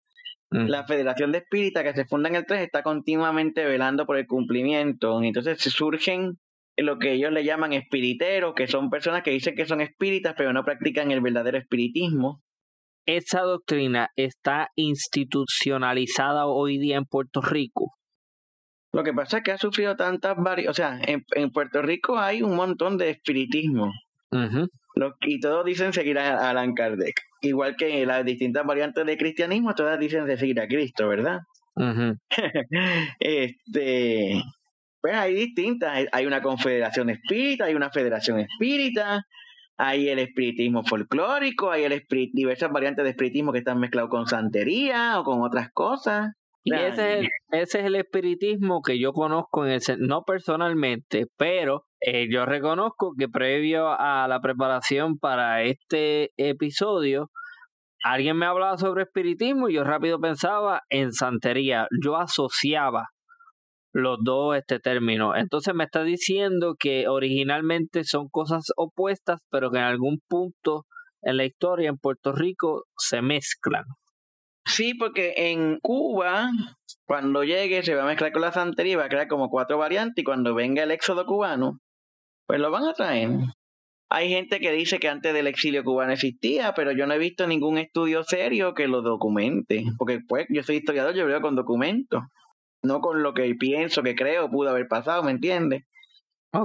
Speaker 2: la Federación de Espíritas que se funda en el 3 está continuamente velando por el cumplimiento. Entonces surgen lo que ellos le llaman espiriteros, que son personas que dicen que son espíritas, pero no practican el verdadero espiritismo.
Speaker 1: ¿Esa doctrina está institucionalizada hoy día en Puerto Rico?
Speaker 2: Lo que pasa es que ha sufrido tantas varias, o sea, en, Puerto Rico hay un montón de espiritismo. Y todos dicen seguir a Alan Kardec igual que las distintas variantes de cristianismo, todas dicen de seguir a Cristo, ¿verdad? este, pues hay distintas, hay una confederación espírita, hay una federación espírita, hay el espiritismo folclórico, hay el diversas variantes de espiritismo que están mezclados con santería o con otras cosas.
Speaker 1: Y ese es, el, ese es el espiritismo que yo conozco, en el, no personalmente, pero eh, yo reconozco que previo a la preparación para este episodio, alguien me hablaba sobre espiritismo y yo rápido pensaba en santería. Yo asociaba los dos este término. Entonces me está diciendo que originalmente son cosas opuestas, pero que en algún punto en la historia en Puerto Rico se mezclan.
Speaker 2: Sí, porque en Cuba, cuando llegue, se va a mezclar con la santería y va a crear como cuatro variantes. Y cuando venga el éxodo cubano, pues lo van a traer. Hay gente que dice que antes del exilio cubano existía, pero yo no he visto ningún estudio serio que lo documente. Porque pues yo soy historiador, yo veo con documentos, no con lo que pienso, que creo pudo haber pasado, ¿me entiendes?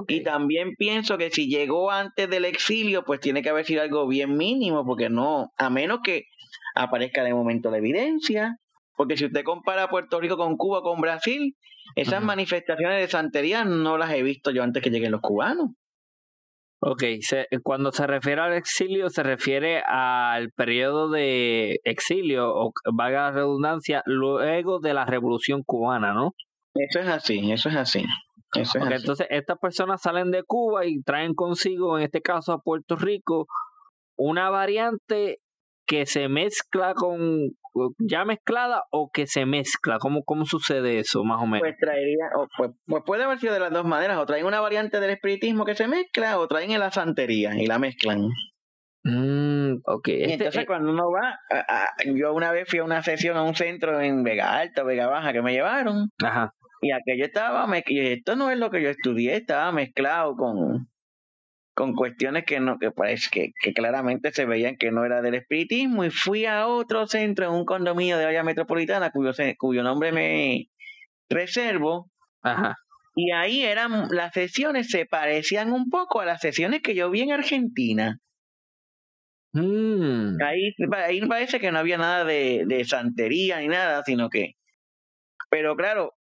Speaker 2: Y también pienso que si llegó antes del exilio, pues tiene que haber sido algo bien mínimo, porque no, a menos que aparezca de momento la evidencia, porque si usted compara Puerto Rico con Cuba, con Brasil, esas manifestaciones de santería no las he visto yo antes que lleguen los cubanos.
Speaker 1: Ok, cuando se refiere al exilio, se refiere al periodo de exilio, o valga la redundancia, luego de la revolución cubana, ¿no?
Speaker 2: Eso es así, eso es así. Eso es
Speaker 1: Entonces, estas personas salen de Cuba y traen consigo, en este caso a Puerto Rico, una variante que se mezcla con, ya mezclada o que se mezcla? ¿Cómo, cómo sucede eso, más o menos?
Speaker 2: Pues traería, pues, pues, puede haber sido de las dos maneras, o traen una variante del espiritismo que se mezcla, o traen la santería y la mezclan.
Speaker 1: Mm, okay.
Speaker 2: Este, entonces eh cuando uno va, yo una vez fui a una sesión a un centro en Vega Alta, Vega Baja, que me llevaron,
Speaker 1: Ajá.
Speaker 2: y aquello estaba, esto no es lo que yo estudié, estaba mezclado con, con cuestiones que no que parece que, que, claramente se veían que no era del espiritismo y fui a otro centro en un condominio de área metropolitana cuyo cuyo nombre me reservo
Speaker 1: Ajá.
Speaker 2: y ahí eran las sesiones se parecían un poco a las sesiones que yo vi en Argentina
Speaker 1: mm.
Speaker 2: ahí ahí parece que no había nada de, de santería ni nada sino que pero claro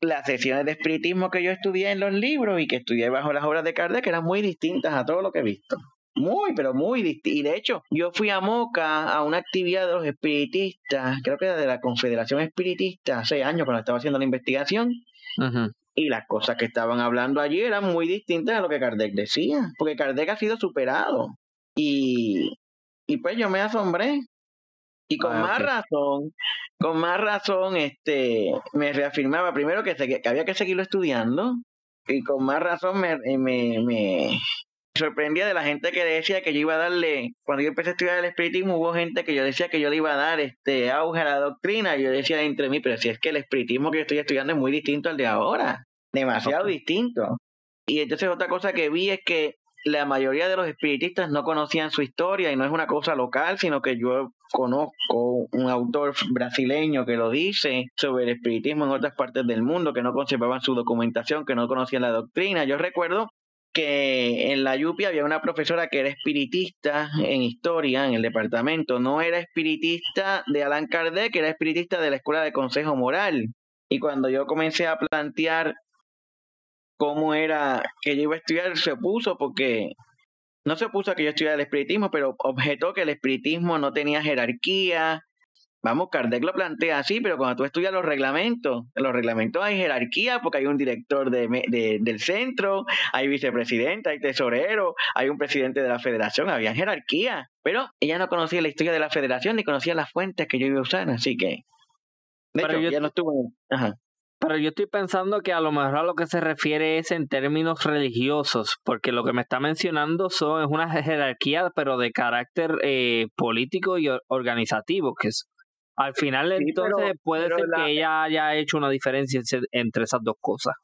Speaker 2: las sesiones de espiritismo que yo estudié en los libros y que estudié bajo las obras de Kardec eran muy distintas a todo lo que he visto. Muy, pero muy distintas. Y de hecho, yo fui a Moca a una actividad de los espiritistas, creo que era de la Confederación Espiritista, hace años cuando estaba haciendo la investigación. Y las cosas que estaban hablando allí eran muy distintas a lo que Kardec decía, porque Kardec ha sido superado. Y, y pues yo me asombré. Y con ah, más razón, con más razón, este, me reafirmaba primero que, que, había que seguirlo estudiando y con más razón me, me, me, sorprendía de la gente que decía que yo iba a darle, cuando yo empecé a estudiar el espiritismo, hubo gente que yo decía que yo le iba a dar este auge a la doctrina, y yo decía entre mí, pero si es que el espiritismo que yo estoy estudiando es muy distinto al de ahora, demasiado distinto. Y entonces otra cosa que vi es que la mayoría de los espiritistas no conocían su historia y no es una cosa local, sino que yo conozco un autor brasileño que lo dice sobre el espiritismo en otras partes del mundo, que no conservaban su documentación, que no conocían la doctrina. Yo recuerdo que en la Yupi había una profesora que era espiritista en historia en el departamento, no era espiritista de Alan Kardec, era espiritista de la Escuela de Consejo Moral. Y cuando yo comencé a plantear cómo era que yo iba a estudiar, se opuso porque no se opuso a que yo estudiara el espiritismo, pero objetó que el espiritismo no tenía jerarquía. Vamos, Kardec lo plantea así, pero cuando tú estudias los reglamentos, en los reglamentos hay jerarquía porque hay un director de, del centro, hay vicepresidente, hay tesorero, hay un presidente de la federación, había jerarquía. Pero ella no conocía la historia de la federación ni conocía las fuentes que yo iba a usar, así que... De hecho, ya no estuvo... Ajá.
Speaker 1: Pero yo estoy pensando que a lo mejor a lo que se refiere es en términos religiosos, porque lo que me está mencionando son, es una jerarquía, pero de carácter eh, político y organizativo, que es, al final entonces puede ser que ella haya hecho una diferencia entre esas dos cosas.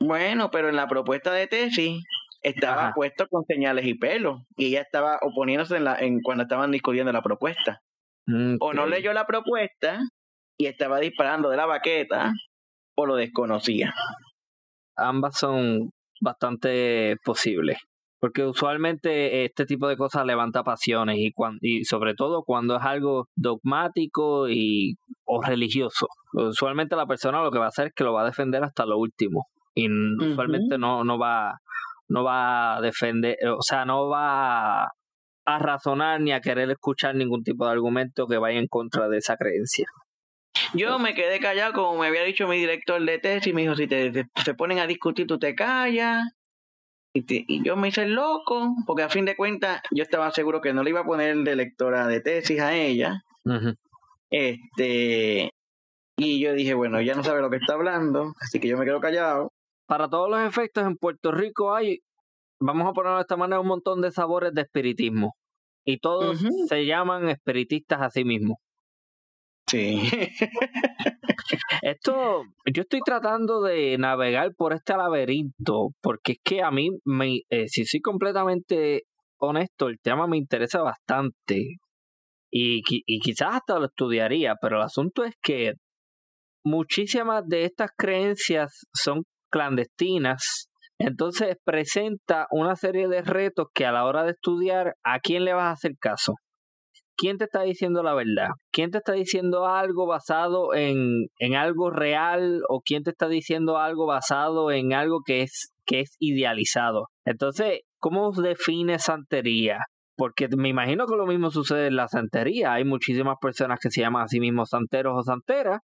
Speaker 2: Bueno, pero en la propuesta de tesis estaba puesto con señales y pelos, y ella estaba oponiéndose en la, en, cuando estaban discutiendo la propuesta. O no leyó la propuesta y estaba disparando de la baqueta o lo desconocía?
Speaker 1: Ambas son bastante posibles. Porque usualmente este tipo de cosas levanta pasiones y, y sobre todo cuando es algo dogmático y, o religioso. Usualmente la persona lo que va a hacer es que lo va a defender hasta lo último. Y usualmente no, no, va, no va a defender, o sea, no va a razonar ni a querer escuchar ningún tipo de argumento que vaya en contra de esa creencia.
Speaker 2: Yo me quedé callado, como me había dicho mi director de tesis, me dijo, si te, se ponen a discutir, tú te callas. Y, yo me hice loco, porque a fin de cuentas yo estaba seguro que no le iba a poner de lectora de tesis a ella. Este, y yo dije, bueno, ella no sabe lo que está hablando, así que yo me quedo callado.
Speaker 1: Para todos los efectos, en Puerto Rico hay, vamos a ponerlo de esta manera, un montón de sabores de espiritismo. Y todos se llaman espiritistas a sí mismos. Esto, yo estoy tratando de navegar por este laberinto, porque es que a mí, me, eh, si soy completamente honesto, el tema me interesa bastante. Y, y quizás hasta lo estudiaría, pero el asunto es que muchísimas de estas creencias son clandestinas. Entonces presenta una serie de retos que a la hora de estudiar, ¿a quién le vas a hacer caso? ¿Quién te está diciendo la verdad? ¿Quién te está diciendo algo basado en, en algo real o quién te está diciendo algo basado en algo que es, que es idealizado? Entonces, ¿cómo define santería? Porque me imagino que lo mismo sucede en la santería. Hay muchísimas personas que se llaman a sí mismos santeros o santeras.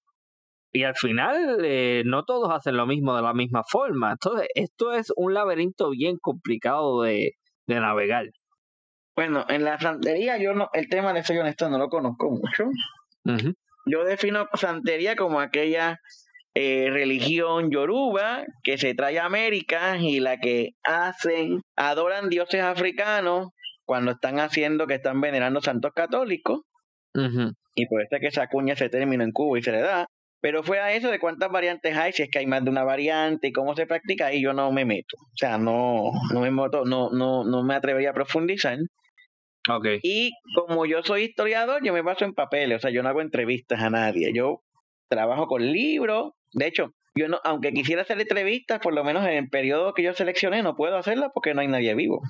Speaker 1: Y al final eh, no todos hacen lo mismo de la misma forma. Entonces, esto es un laberinto bien complicado de, de navegar.
Speaker 2: Bueno, en la santería yo no, el tema de soy honesto, no lo conozco mucho. Yo defino santería como aquella eh, religión yoruba que se trae a América y la que hacen, adoran dioses africanos cuando están haciendo que están venerando santos católicos. Y por eso es que se acuña ese término en Cuba y se le da. Pero fuera eso de cuántas variantes hay, si es que hay más de una variante y cómo se practica, ahí yo no me meto. O sea, no, no me meto, no, no, no me atrevería a profundizar. Y como yo soy historiador, yo me baso en papeles, o sea, yo no hago entrevistas a nadie. Yo trabajo con libros. De hecho, yo no, aunque quisiera hacer entrevistas, por lo menos en el periodo que yo seleccioné, no puedo hacerlas porque no hay nadie vivo.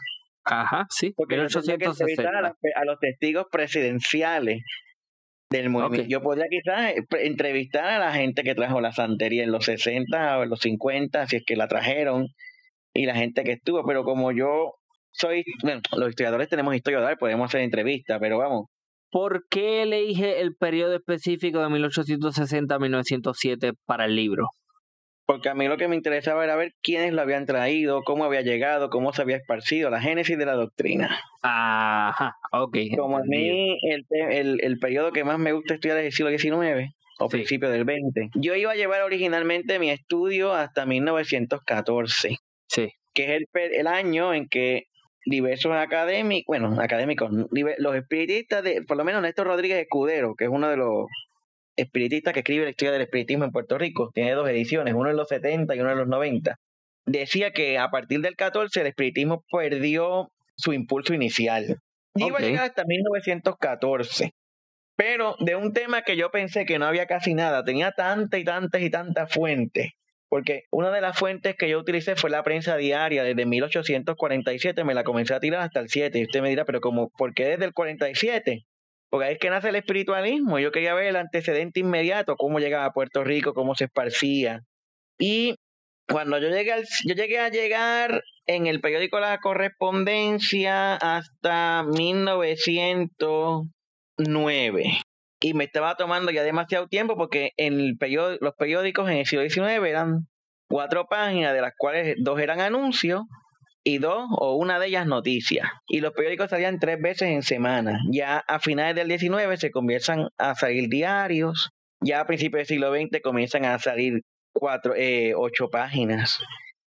Speaker 1: Ajá, sí.
Speaker 2: Porque yo que entrevistar a, los testigos presidenciales del movimiento. Yo podría quizás eh, entrevistar a la gente que trajo la santería en los 60 o en los 50, si es que la trajeron, y la gente que estuvo, pero como yo soy, bueno, los historiadores tenemos historia dar, podemos hacer entrevistas, pero vamos.
Speaker 1: ¿Por qué elige el periodo específico de 1860 a 1907 para el libro?
Speaker 2: Porque a mí lo que me interesaba era ver quiénes lo habían traído, cómo había llegado, cómo se había esparcido, la génesis de la doctrina.
Speaker 1: Ajá, ok.
Speaker 2: Como a mí el, el, el periodo que más me gusta estudiar es el siglo XIX o principio del XX. Yo iba a llevar originalmente mi estudio hasta 1914.
Speaker 1: Sí.
Speaker 2: Que es el, el año en que diversos académicos, bueno, académicos, los espiritistas, de, por lo menos Néstor Rodríguez Escudero, que es uno de los espiritistas que escribe la historia del espiritismo en Puerto Rico, tiene dos ediciones, uno en los 70 y uno en los 90, decía que a partir del 14 el espiritismo perdió su impulso inicial. Iba a llegar hasta 1914. Pero de un tema que yo pensé que no había casi nada, tenía tantas y tantas y tantas fuentes porque una de las fuentes que yo utilicé fue la prensa diaria desde 1847, me la comencé a tirar hasta el 7. Y usted me dirá, pero como, ¿por qué desde el 47? Porque ahí es que nace el espiritualismo. Yo quería ver el antecedente inmediato, cómo llegaba a Puerto Rico, cómo se esparcía. Y cuando yo llegué, al, yo llegué a llegar en el periódico La Correspondencia hasta 1909 y me estaba tomando ya demasiado tiempo porque en el los periódicos en el siglo XIX eran cuatro páginas, de las cuales dos eran anuncios y dos o una de ellas noticias. Y los periódicos salían tres veces en semana. Ya a finales del XIX se comienzan a salir diarios. Ya a principios del siglo XX comienzan a salir cuatro, eh, ocho páginas.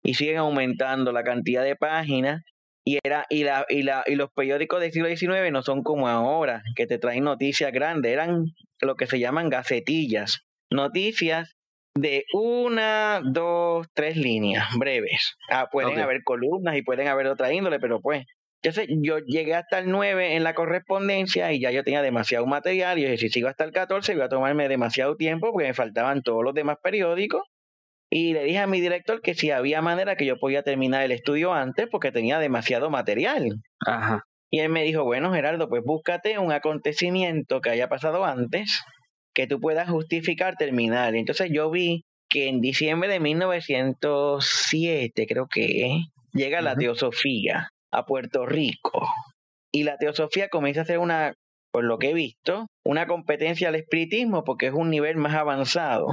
Speaker 2: Y siguen aumentando la cantidad de páginas y era y la y la y los periódicos del siglo XIX no son como ahora que te traen noticias grandes eran lo que se llaman gacetillas noticias de una dos tres líneas breves. Ah, pueden haber columnas y pueden haber otra índole pero pues yo sé, yo llegué hasta el 9 en la correspondencia y ya yo tenía demasiado material y dije, si sigo hasta el 14 voy a tomarme demasiado tiempo porque me faltaban todos los demás periódicos y le dije a mi director que si había manera que yo podía terminar el estudio antes porque tenía demasiado material.
Speaker 1: Ajá.
Speaker 2: Y él me dijo, bueno, Gerardo, pues búscate un acontecimiento que haya pasado antes que tú puedas justificar terminar. entonces yo vi que en diciembre de 1907, creo que, llega la teosofía a Puerto Rico. Y la teosofía comienza a hacer una, por lo que he visto, una competencia al espiritismo porque es un nivel más avanzado.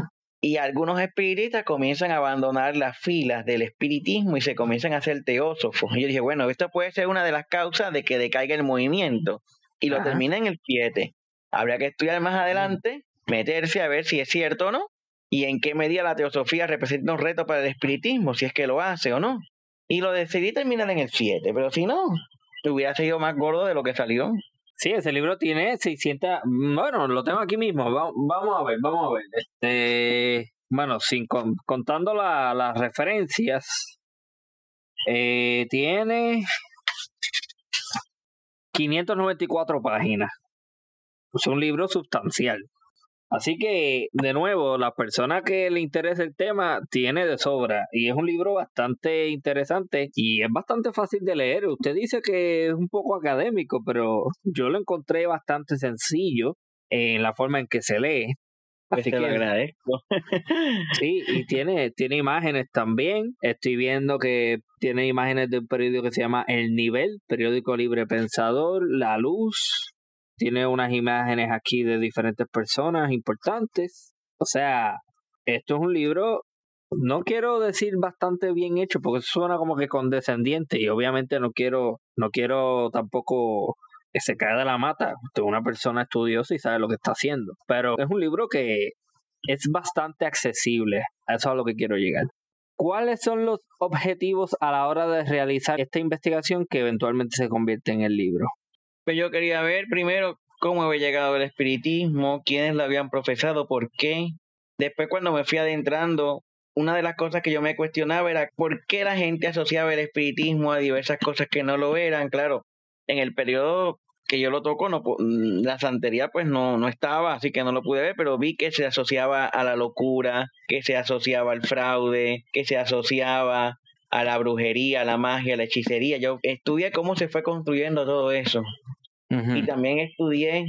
Speaker 2: Y algunos espiritistas comienzan a abandonar las filas del espiritismo y se comienzan a hacer teósofos. Y yo dije, bueno, esto puede ser una de las causas de que decaiga el movimiento. Y lo termina en el 7. Habría que estudiar más adelante, meterse a ver si es cierto o no, y en qué medida la teosofía representa un reto para el espiritismo, si es que lo hace o no. Y lo decidí terminar en el 7, pero si no, hubiera sido más gordo de lo que salió.
Speaker 1: Sí, ese libro tiene 600. Bueno, lo tengo aquí mismo. Vamos a ver, vamos a ver. Este, bueno, sin contando las referencias, eh, tiene 594 páginas. Es un libro sustancial. Así que, de nuevo, la persona que le interesa el tema tiene de sobra y es un libro bastante interesante y es bastante fácil de leer. Usted dice que es un poco académico, pero yo lo encontré bastante sencillo en la forma en que se lee.
Speaker 2: Pues Así que, agradezco.
Speaker 1: sí, y tiene, tiene imágenes también. Estoy viendo que tiene imágenes de un periódico que se llama El Nivel, periódico libre pensador, La Luz, tiene unas imágenes aquí de diferentes personas importantes. O sea, esto es un libro, no quiero decir bastante bien hecho, porque suena como que condescendiente y obviamente no quiero, no quiero tampoco que se caiga de la mata. Usted es una persona estudiosa y sabe lo que está haciendo. Pero es un libro que es bastante accesible. A eso es a lo que quiero llegar. ¿Cuáles son los objetivos a la hora de realizar esta investigación que eventualmente se convierte en el libro?
Speaker 2: Pues yo quería ver primero cómo había llegado el espiritismo, quiénes lo habían profesado, por qué. Después cuando me fui adentrando, una de las cosas que yo me cuestionaba era por qué la gente asociaba el espiritismo a diversas cosas que no lo eran. Claro, en el periodo que yo lo toco, no, mm, la santería pues no, no estaba, así que no lo pude ver, pero vi que se asociaba a la locura, que se asociaba al fraude, que se asociaba a la brujería, a la magia, a la hechicería. Yo estudié cómo se fue construyendo todo eso. Y también estudié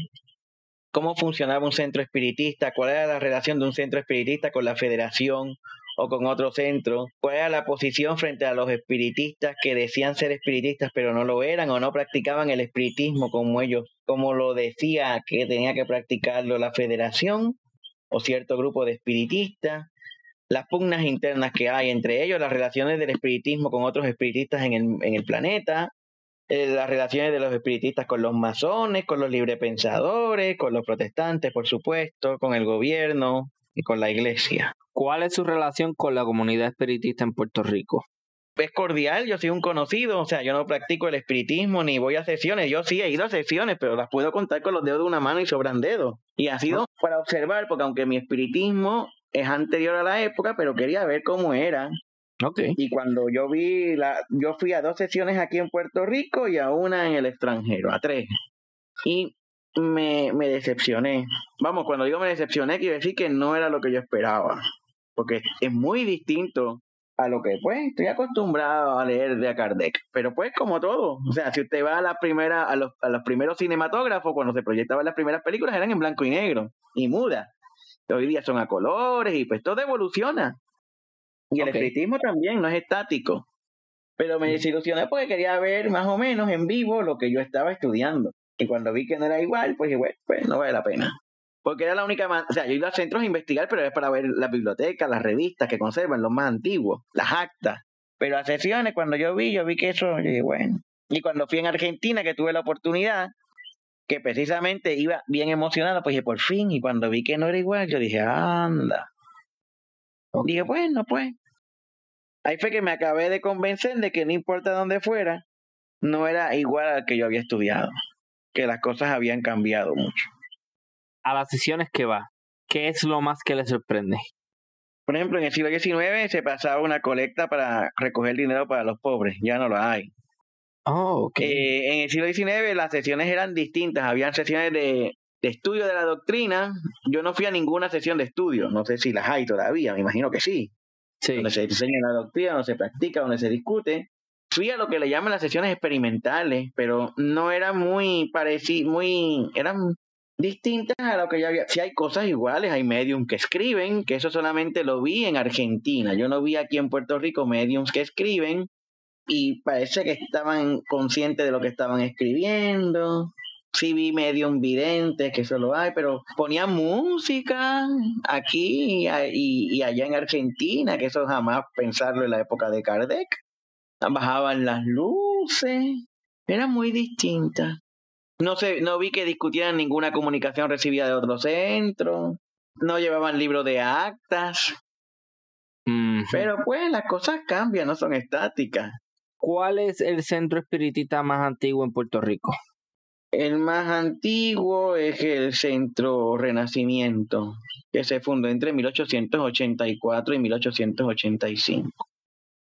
Speaker 2: cómo funcionaba un centro espiritista, cuál era la relación de un centro espiritista con la federación o con otro centro, cuál era la posición frente a los espiritistas que decían ser espiritistas pero no lo eran o no practicaban el espiritismo como ellos, como lo decía que tenía que practicarlo la federación o cierto grupo de espiritistas, las pugnas internas que hay entre ellos, las relaciones del espiritismo con otros espiritistas en el, en el planeta, eh, las relaciones de los espiritistas con los masones, con los librepensadores, con los protestantes, por supuesto, con el gobierno y con la iglesia.
Speaker 1: ¿Cuál es su relación con la comunidad espiritista en Puerto Rico?
Speaker 2: Es cordial, yo soy un conocido, o sea, yo no practico el espiritismo ni voy a sesiones, yo sí he ido a sesiones, pero las puedo contar con los dedos de una mano y sobran dedos. Y ha sido para observar, porque aunque mi espiritismo es anterior a la época, pero quería ver cómo era.
Speaker 1: Okay.
Speaker 2: Y cuando yo vi, la, yo fui a dos sesiones aquí en Puerto Rico y a una en el extranjero, a tres. Y me, me decepcioné. Vamos, cuando digo me decepcioné, quiero decir que no era lo que yo esperaba. Porque es muy distinto a lo que pues estoy acostumbrado a leer de Kardec. Pero pues como todo, o sea, si usted va a la primera, a los, a los primeros cinematógrafos, cuando se proyectaban las primeras películas, eran en blanco y negro y muda. Hoy día son a colores y pues todo evoluciona. Y el espiritismo también no es estático. Pero me desilusioné porque quería ver más o menos en vivo lo que yo estaba estudiando. Y cuando vi que no era igual, pues dije, bueno, pues no vale la pena. Porque era la única manera, o sea, yo iba a centros a investigar, pero es para ver las bibliotecas, las revistas que conservan, los más antiguos, las actas. Pero a sesiones, cuando yo vi, yo vi que eso, yo dije, bueno. Y cuando fui en Argentina, que tuve la oportunidad, que precisamente iba bien emocionado, pues dije, por fin, y cuando vi que no era igual, yo dije, anda. Dije, bueno, pues. Ahí fue que me acabé de convencer de que no importa dónde fuera, no era igual al que yo había estudiado, que las cosas habían cambiado mucho.
Speaker 1: A las sesiones que va, ¿qué es lo más que le sorprende?
Speaker 2: Por ejemplo, en el siglo XIX se pasaba una colecta para recoger dinero para los pobres, ya no lo hay.
Speaker 1: Oh, okay.
Speaker 2: Eh, en el siglo XIX las sesiones eran distintas, habían sesiones de, de, estudio de la doctrina. Yo no fui a ninguna sesión de estudio, no sé si las hay todavía, me imagino que sí.
Speaker 1: sí.
Speaker 2: Donde se enseña la doctrina, donde se practica, donde se discute. Fui a lo que le llaman las sesiones experimentales, pero no eran muy parecidas, muy, eran distintas a lo que ya había. Si hay cosas iguales, hay mediums que escriben, que eso solamente lo vi en Argentina. Yo no vi aquí en Puerto Rico mediums que escriben y parece que estaban conscientes de lo que estaban escribiendo. sí vi medio videntes, que eso lo hay, pero ponían música aquí y, y, allá en Argentina, que eso jamás pensarlo en la época de Kardec. Bajaban las luces, era muy distinta. No sé, no vi que discutieran ninguna comunicación recibida de otro centro, no llevaban libro de actas. Pero pues las cosas cambian, no son estáticas.
Speaker 1: ¿Cuál es el centro espiritista más antiguo en Puerto Rico?
Speaker 2: El más antiguo es el Centro Renacimiento, que se fundó entre 1884 y 1885.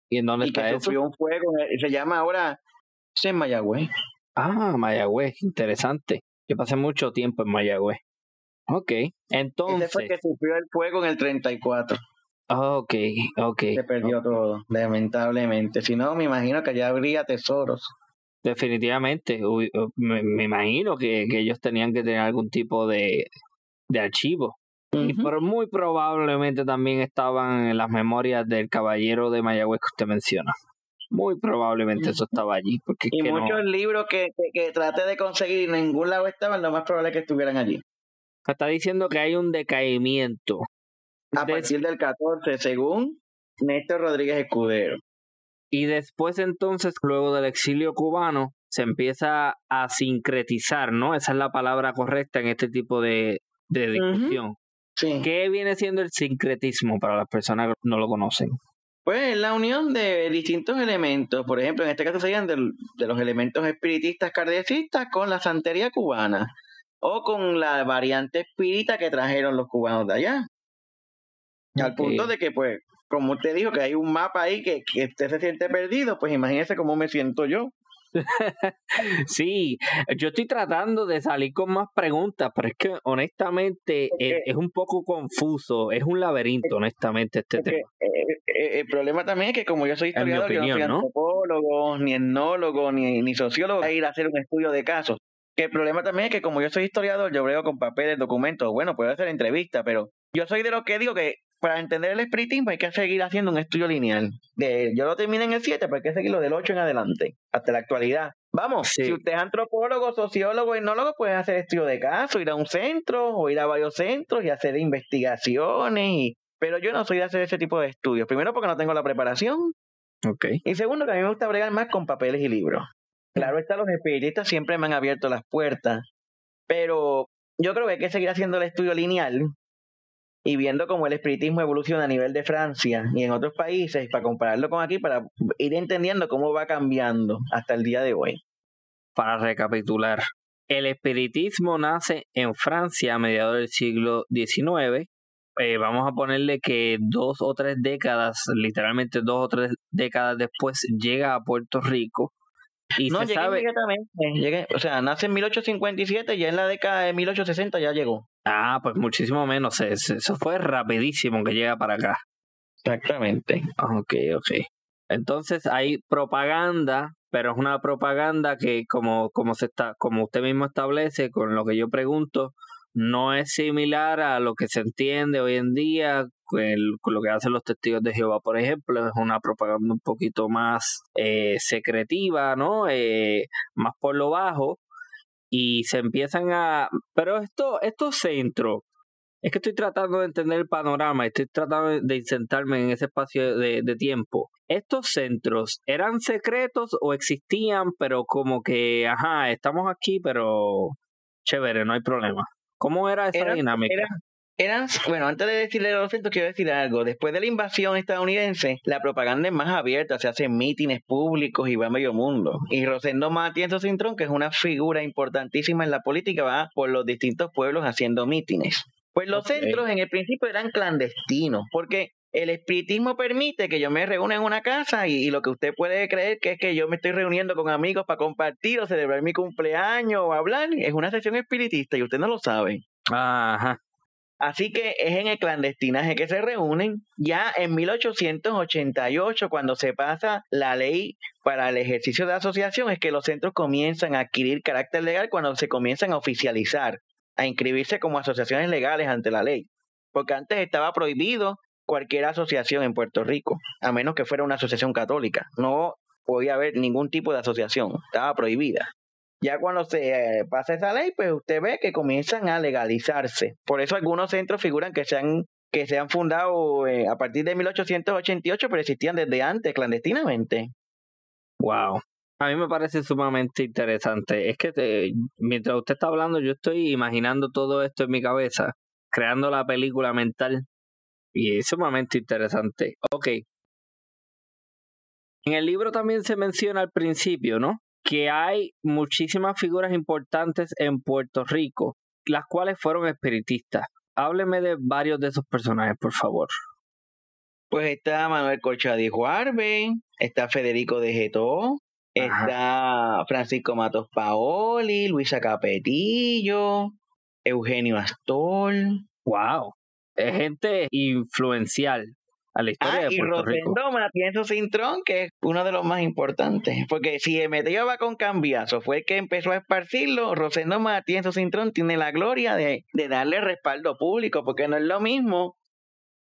Speaker 1: ¿Y en dónde
Speaker 2: y
Speaker 1: está
Speaker 2: que Sufrió un fuego, se llama ahora, es en Mayagüez.
Speaker 1: Ah, Mayagüez, interesante. Yo pasé mucho tiempo en Mayagüez. Ok, entonces... Ese
Speaker 2: fue que sufrió el fuego en el 34.
Speaker 1: Ok, ok.
Speaker 2: Se perdió todo, lamentablemente. Si no, me imagino que allá habría tesoros.
Speaker 1: Definitivamente, me, imagino que, ellos tenían que tener algún tipo de, de archivo. Y por, muy probablemente también estaban en las memorias del caballero de Mayagüez que usted menciona. Muy probablemente eso estaba allí. Porque
Speaker 2: y muchos libros que, que, traté de conseguir en ningún lado estaban, lo más probable es que estuvieran allí.
Speaker 1: Está diciendo que hay un decaimiento.
Speaker 2: A partir del 14, según Néstor Rodríguez Escudero.
Speaker 1: Y después entonces, luego del exilio cubano, se empieza a sincretizar, ¿no? Esa es la palabra correcta en este tipo de, discusión. ¿Qué viene siendo el sincretismo para las personas que no lo conocen?
Speaker 2: Pues la unión de distintos elementos, por ejemplo, en este caso serían de, los elementos espiritistas cardecistas con la santería cubana o con la variante espírita que trajeron los cubanos de allá. Al punto de que, pues, como usted dijo, que hay un mapa ahí que, que usted se siente perdido, pues imagínese cómo me siento yo.
Speaker 1: sí, yo estoy tratando de salir con más preguntas, pero es que honestamente es, un poco confuso, es un laberinto, honestamente, este tema.
Speaker 2: Eh, eh, el problema también es que como yo soy historiador, yo no soy antropólogo, ni etnólogo, ni, ni sociólogo, a ir a hacer un estudio de casos. Que el problema también es que como yo soy historiador, yo brego con papeles, documentos, bueno, puedo hacer entrevistas, pero yo soy de los que digo que para entender el espiritismo hay que seguir haciendo un estudio lineal. De, yo lo terminé en el 7, pero hay que seguirlo del 8 en adelante, hasta la actualidad. Vamos, si usted es antropólogo, sociólogo, etnólogo, puede hacer estudio de caso, ir a un centro o ir a varios centros y hacer investigaciones. Pero yo no soy de hacer ese tipo de estudios. Primero porque no tengo la preparación.
Speaker 1: Okay.
Speaker 2: Y segundo que a mí me gusta bregar más con papeles y libros. Claro está, los espiritistas siempre me han abierto las puertas. Pero yo creo que hay que seguir haciendo el estudio lineal y viendo cómo el espiritismo evoluciona a nivel de Francia y en otros países, para compararlo con aquí, para ir entendiendo cómo va cambiando hasta el día de hoy.
Speaker 1: Para recapitular, el espiritismo nace en Francia a mediados del siglo XIX. Eh, vamos a ponerle que dos o tres décadas, literalmente dos o tres décadas después, llega a Puerto Rico y
Speaker 2: no,
Speaker 1: se sabe...
Speaker 2: Llegué, o sea, nace en 1857 y ya en la década de 1860 ya llegó.
Speaker 1: Ah, pues muchísimo menos. Eso fue rapidísimo que llega para acá.
Speaker 2: Exactamente.
Speaker 1: Ok, ok. Entonces hay propaganda, pero es una propaganda que como, como se está, como usted mismo establece, con lo que yo pregunto, no es similar a lo que se entiende hoy en día con, lo que hacen los testigos de Jehová, por ejemplo, es una propaganda un poquito más eh, secretiva, ¿no? Eh, más por lo bajo y se empiezan a... Pero esto, estos centros, es que estoy tratando de entender el panorama, estoy tratando de sentarme en ese espacio de, de, tiempo. ¿Estos centros eran secretos o existían, pero como que, ajá, estamos aquí, pero chévere, no hay problema? ¿Cómo era esa dinámica?
Speaker 2: Eran, bueno, antes de decirle los centros, quiero decir algo. Después de la invasión estadounidense, la propaganda es más abierta, se hacen mítines públicos y va a medio mundo. Y Rosendo Matienzo Cintrón, que es una figura importantísima en la política, va por los distintos pueblos haciendo mítines. Pues los centros en el principio eran clandestinos, porque el espiritismo permite que yo me reúna en una casa y, lo que usted puede creer que es que yo me estoy reuniendo con amigos para compartir o celebrar mi cumpleaños o hablar, es una sesión espiritista y usted no lo sabe.
Speaker 1: Ajá.
Speaker 2: Así que es en el clandestinaje que se reúnen. Ya en 1888, cuando se pasa la ley para el ejercicio de asociación, es que los centros comienzan a adquirir carácter legal cuando se comienzan a oficializar, a inscribirse como asociaciones legales ante la ley. Porque antes estaba prohibido cualquier asociación en Puerto Rico, a menos que fuera una asociación católica. No podía haber ningún tipo de asociación, estaba prohibida. Ya cuando se eh, pasa esa ley, pues usted ve que comienzan a legalizarse. Por eso algunos centros figuran que se han, que se han fundado eh, a partir de 1888, pero existían desde antes, clandestinamente.
Speaker 1: Wow. A mí me parece sumamente interesante. Es que mientras usted está hablando, yo estoy imaginando todo esto en mi cabeza, creando la película mental. Y es sumamente interesante. Ok. En el libro también se menciona al principio, ¿no? que hay muchísimas figuras importantes en Puerto Rico, las cuales fueron espiritistas. Hábleme de varios de esos personajes, por favor.
Speaker 2: Pues está Manuel Colchadi Juarbe, está Federico de Getó, está Francisco Matos Paoli, Luisa Capetillo, Eugenio Astor.
Speaker 1: Wow, gente influencial a la historia ah, de Puerto y Rosendo
Speaker 2: Matienzo Cintrón, que es uno de los más importantes. Porque si Emeteo va con cambiazo, fue el que empezó a esparcirlo, Rosendo Matienzo Cintrón tiene la gloria de, de darle respaldo público, porque no es lo mismo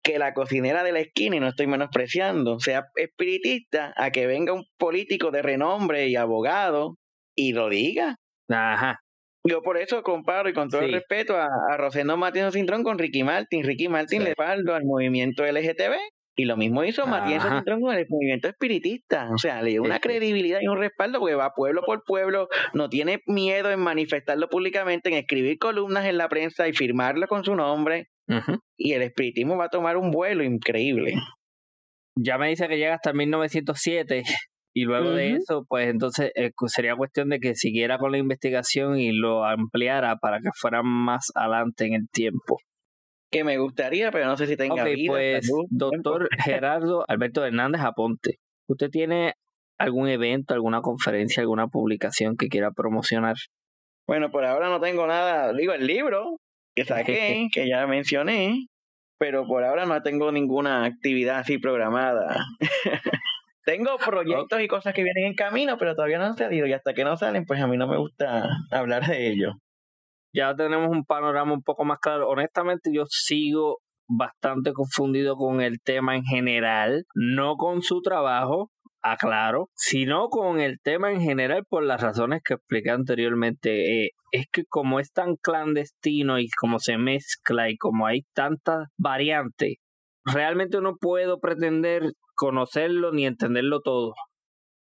Speaker 2: que la cocinera de la esquina, y no estoy menospreciando, sea espiritista, a que venga un político de renombre y abogado y lo diga.
Speaker 1: Ajá.
Speaker 2: Yo por eso comparo y con todo el respeto a, a Rosendo Matienzo Cintrón con Ricky Martin. Ricky Martin le respaldo al movimiento LGTB y lo mismo hizo Matías Cintrón con el movimiento espiritista. O sea, le dio una credibilidad y un respaldo porque va pueblo por pueblo, no tiene miedo en manifestarlo públicamente, en escribir columnas en la prensa y firmarlo con su nombre. Y el espiritismo va a tomar un vuelo increíble.
Speaker 1: Ya me dice que llega hasta 1907 y luego de eso, pues entonces eh, sería cuestión de que siguiera con la investigación y lo ampliara para que fuera más adelante en el tiempo
Speaker 2: que me gustaría, pero no sé si tenga
Speaker 1: okay,
Speaker 2: vida.
Speaker 1: Pues, doctor Gerardo Alberto Hernández Aponte, ¿usted tiene algún evento, alguna conferencia, alguna publicación que quiera promocionar?
Speaker 2: Bueno, por ahora no tengo nada, digo el libro que saqué, que ya mencioné, pero por ahora no tengo ninguna actividad así programada. tengo proyectos y cosas que vienen en camino, pero todavía no han salido y hasta que no salen, pues a mí no me gusta hablar de ello
Speaker 1: ya tenemos un panorama un poco más claro. Honestamente, yo sigo bastante confundido con el tema en general, no con su trabajo, aclaro, sino con el tema en general por las razones que expliqué anteriormente. Eh, es que como es tan clandestino y como se mezcla y como hay tantas variantes, realmente no puedo pretender conocerlo ni entenderlo todo.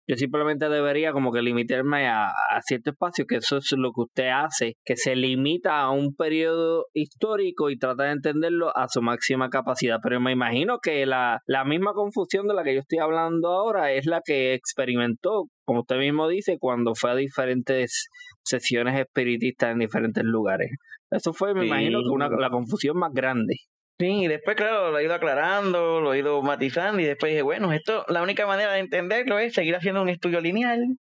Speaker 1: Yo simplemente debería como que limitarme a, cierto espacio, que eso es lo que usted hace, que se limita a un periodo histórico y trata de entenderlo a su máxima capacidad. Pero me imagino que la, la misma confusión de la que yo estoy hablando ahora es la que experimentó, como usted mismo dice, cuando fue a diferentes sesiones espiritistas en diferentes lugares. Eso fue, me imagino, que una, la confusión más grande.
Speaker 2: Sí, y después, claro, lo he ido aclarando, lo he ido matizando y después dije, bueno, esto, la única manera de entenderlo es seguir haciendo un estudio lineal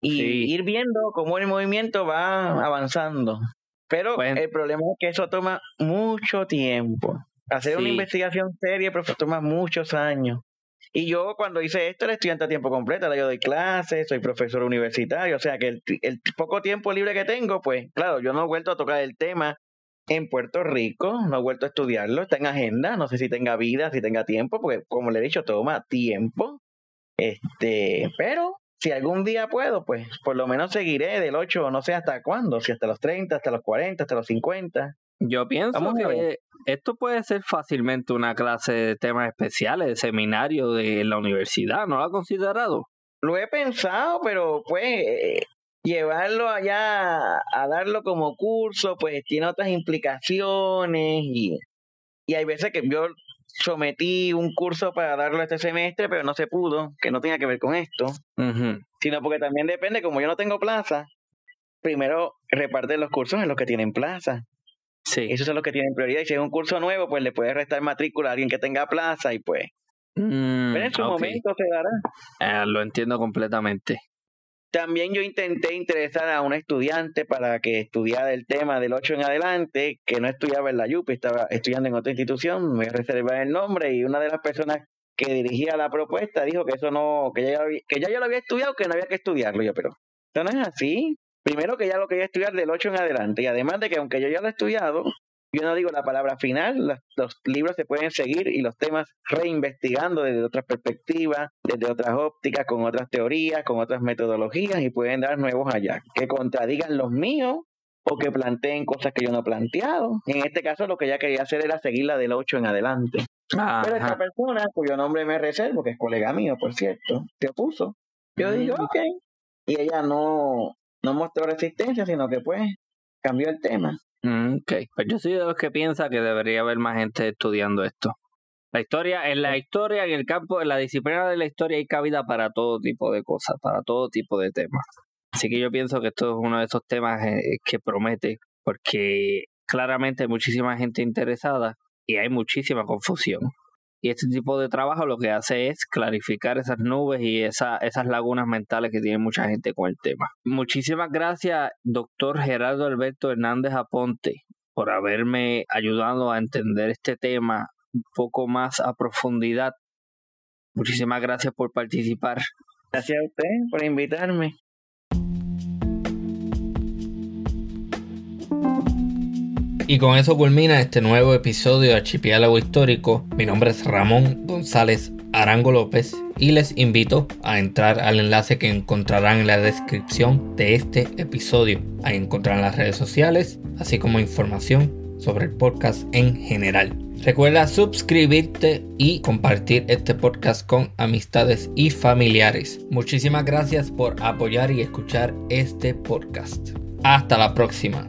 Speaker 2: y ir viendo cómo el movimiento va avanzando. Pero el problema es que eso toma mucho tiempo. Hacer una investigación seria pero toma muchos años. Y yo cuando hice esto era estudiante a tiempo completo, yo doy clases, soy profesor universitario, o sea que el, el poco tiempo libre que tengo, pues claro, yo no he vuelto a tocar el tema en Puerto Rico, no he vuelto a estudiarlo, está en agenda, no sé si tenga vida, si tenga tiempo, porque como le he dicho, toma tiempo. Este, pero si algún día puedo, pues por lo menos seguiré del 8, no sé hasta cuándo, si hasta los 30, hasta los 40, hasta los 50.
Speaker 1: Yo pienso que esto puede ser fácilmente una clase de temas especiales, de seminario de la universidad, ¿no lo ha considerado?
Speaker 2: Lo he pensado, pero pues llevarlo allá a darlo como curso, pues tiene otras implicaciones y, y hay veces que yo sometí un curso para darlo este semestre, pero no se pudo, que no tenía que ver con esto, sino porque también depende, como yo no tengo plaza, primero reparten los cursos en los que tienen plaza. Sí. Esos son los que tienen prioridad. Y si es un curso nuevo, pues le puede restar matrícula a alguien que tenga plaza y pues. Mm, pero en su momento se
Speaker 1: dará. Eh, lo entiendo completamente.
Speaker 2: También yo intenté interesar a un estudiante para que estudiara el tema del 8 en adelante, que no estudiaba en la YUPI, estaba estudiando en otra institución, me reservar el nombre y una de las personas que dirigía la propuesta dijo que eso no, que ya, que ya yo lo había estudiado, que no había que estudiarlo. Yo, pero eso no es así. Primero que ya lo quería estudiar del 8 en adelante y además de que aunque yo ya lo he estudiado, yo no digo la palabra final, los, libros se pueden seguir y los temas reinvestigando desde otras perspectivas, desde otras ópticas, con otras teorías, con otras metodologías y pueden dar nuevos hallazgos que contradigan los míos o que planteen cosas que yo no he planteado. En este caso lo que ella quería hacer era seguir la del 8 en adelante. Pero esta persona, cuyo nombre me reservo, que es colega mío, por cierto, se opuso. Yo mm. digo, ok. Y ella no, no mostró resistencia, sino que pues cambió el tema.
Speaker 1: Mm, ok, pues yo soy de los que piensa que debería haber más gente estudiando esto. La historia, en la historia, en el campo, en la disciplina de la historia hay cabida para todo tipo de cosas, para todo tipo de temas. Así que yo pienso que esto es uno de esos temas eh, que promete, porque claramente hay muchísima gente interesada y hay muchísima confusión. Y este tipo de trabajo lo que hace es clarificar esas nubes y esa, esas lagunas mentales que tiene mucha gente con el tema. Muchísimas gracias, doctor Gerardo Alberto Hernández Aponte, por haberme ayudado a entender este tema un poco más a profundidad. Muchísimas gracias por participar.
Speaker 2: Gracias a usted por invitarme.
Speaker 1: Y con eso culmina este nuevo episodio de Archipiélago Histórico. Mi nombre es Ramón González Arango López y les invito a entrar al enlace que encontrarán en la descripción de este episodio. Ahí encontrarán las redes sociales, así como información sobre el podcast en general. Recuerda suscribirte y compartir este podcast con amistades y familiares. Muchísimas gracias por apoyar y escuchar este podcast. Hasta la próxima.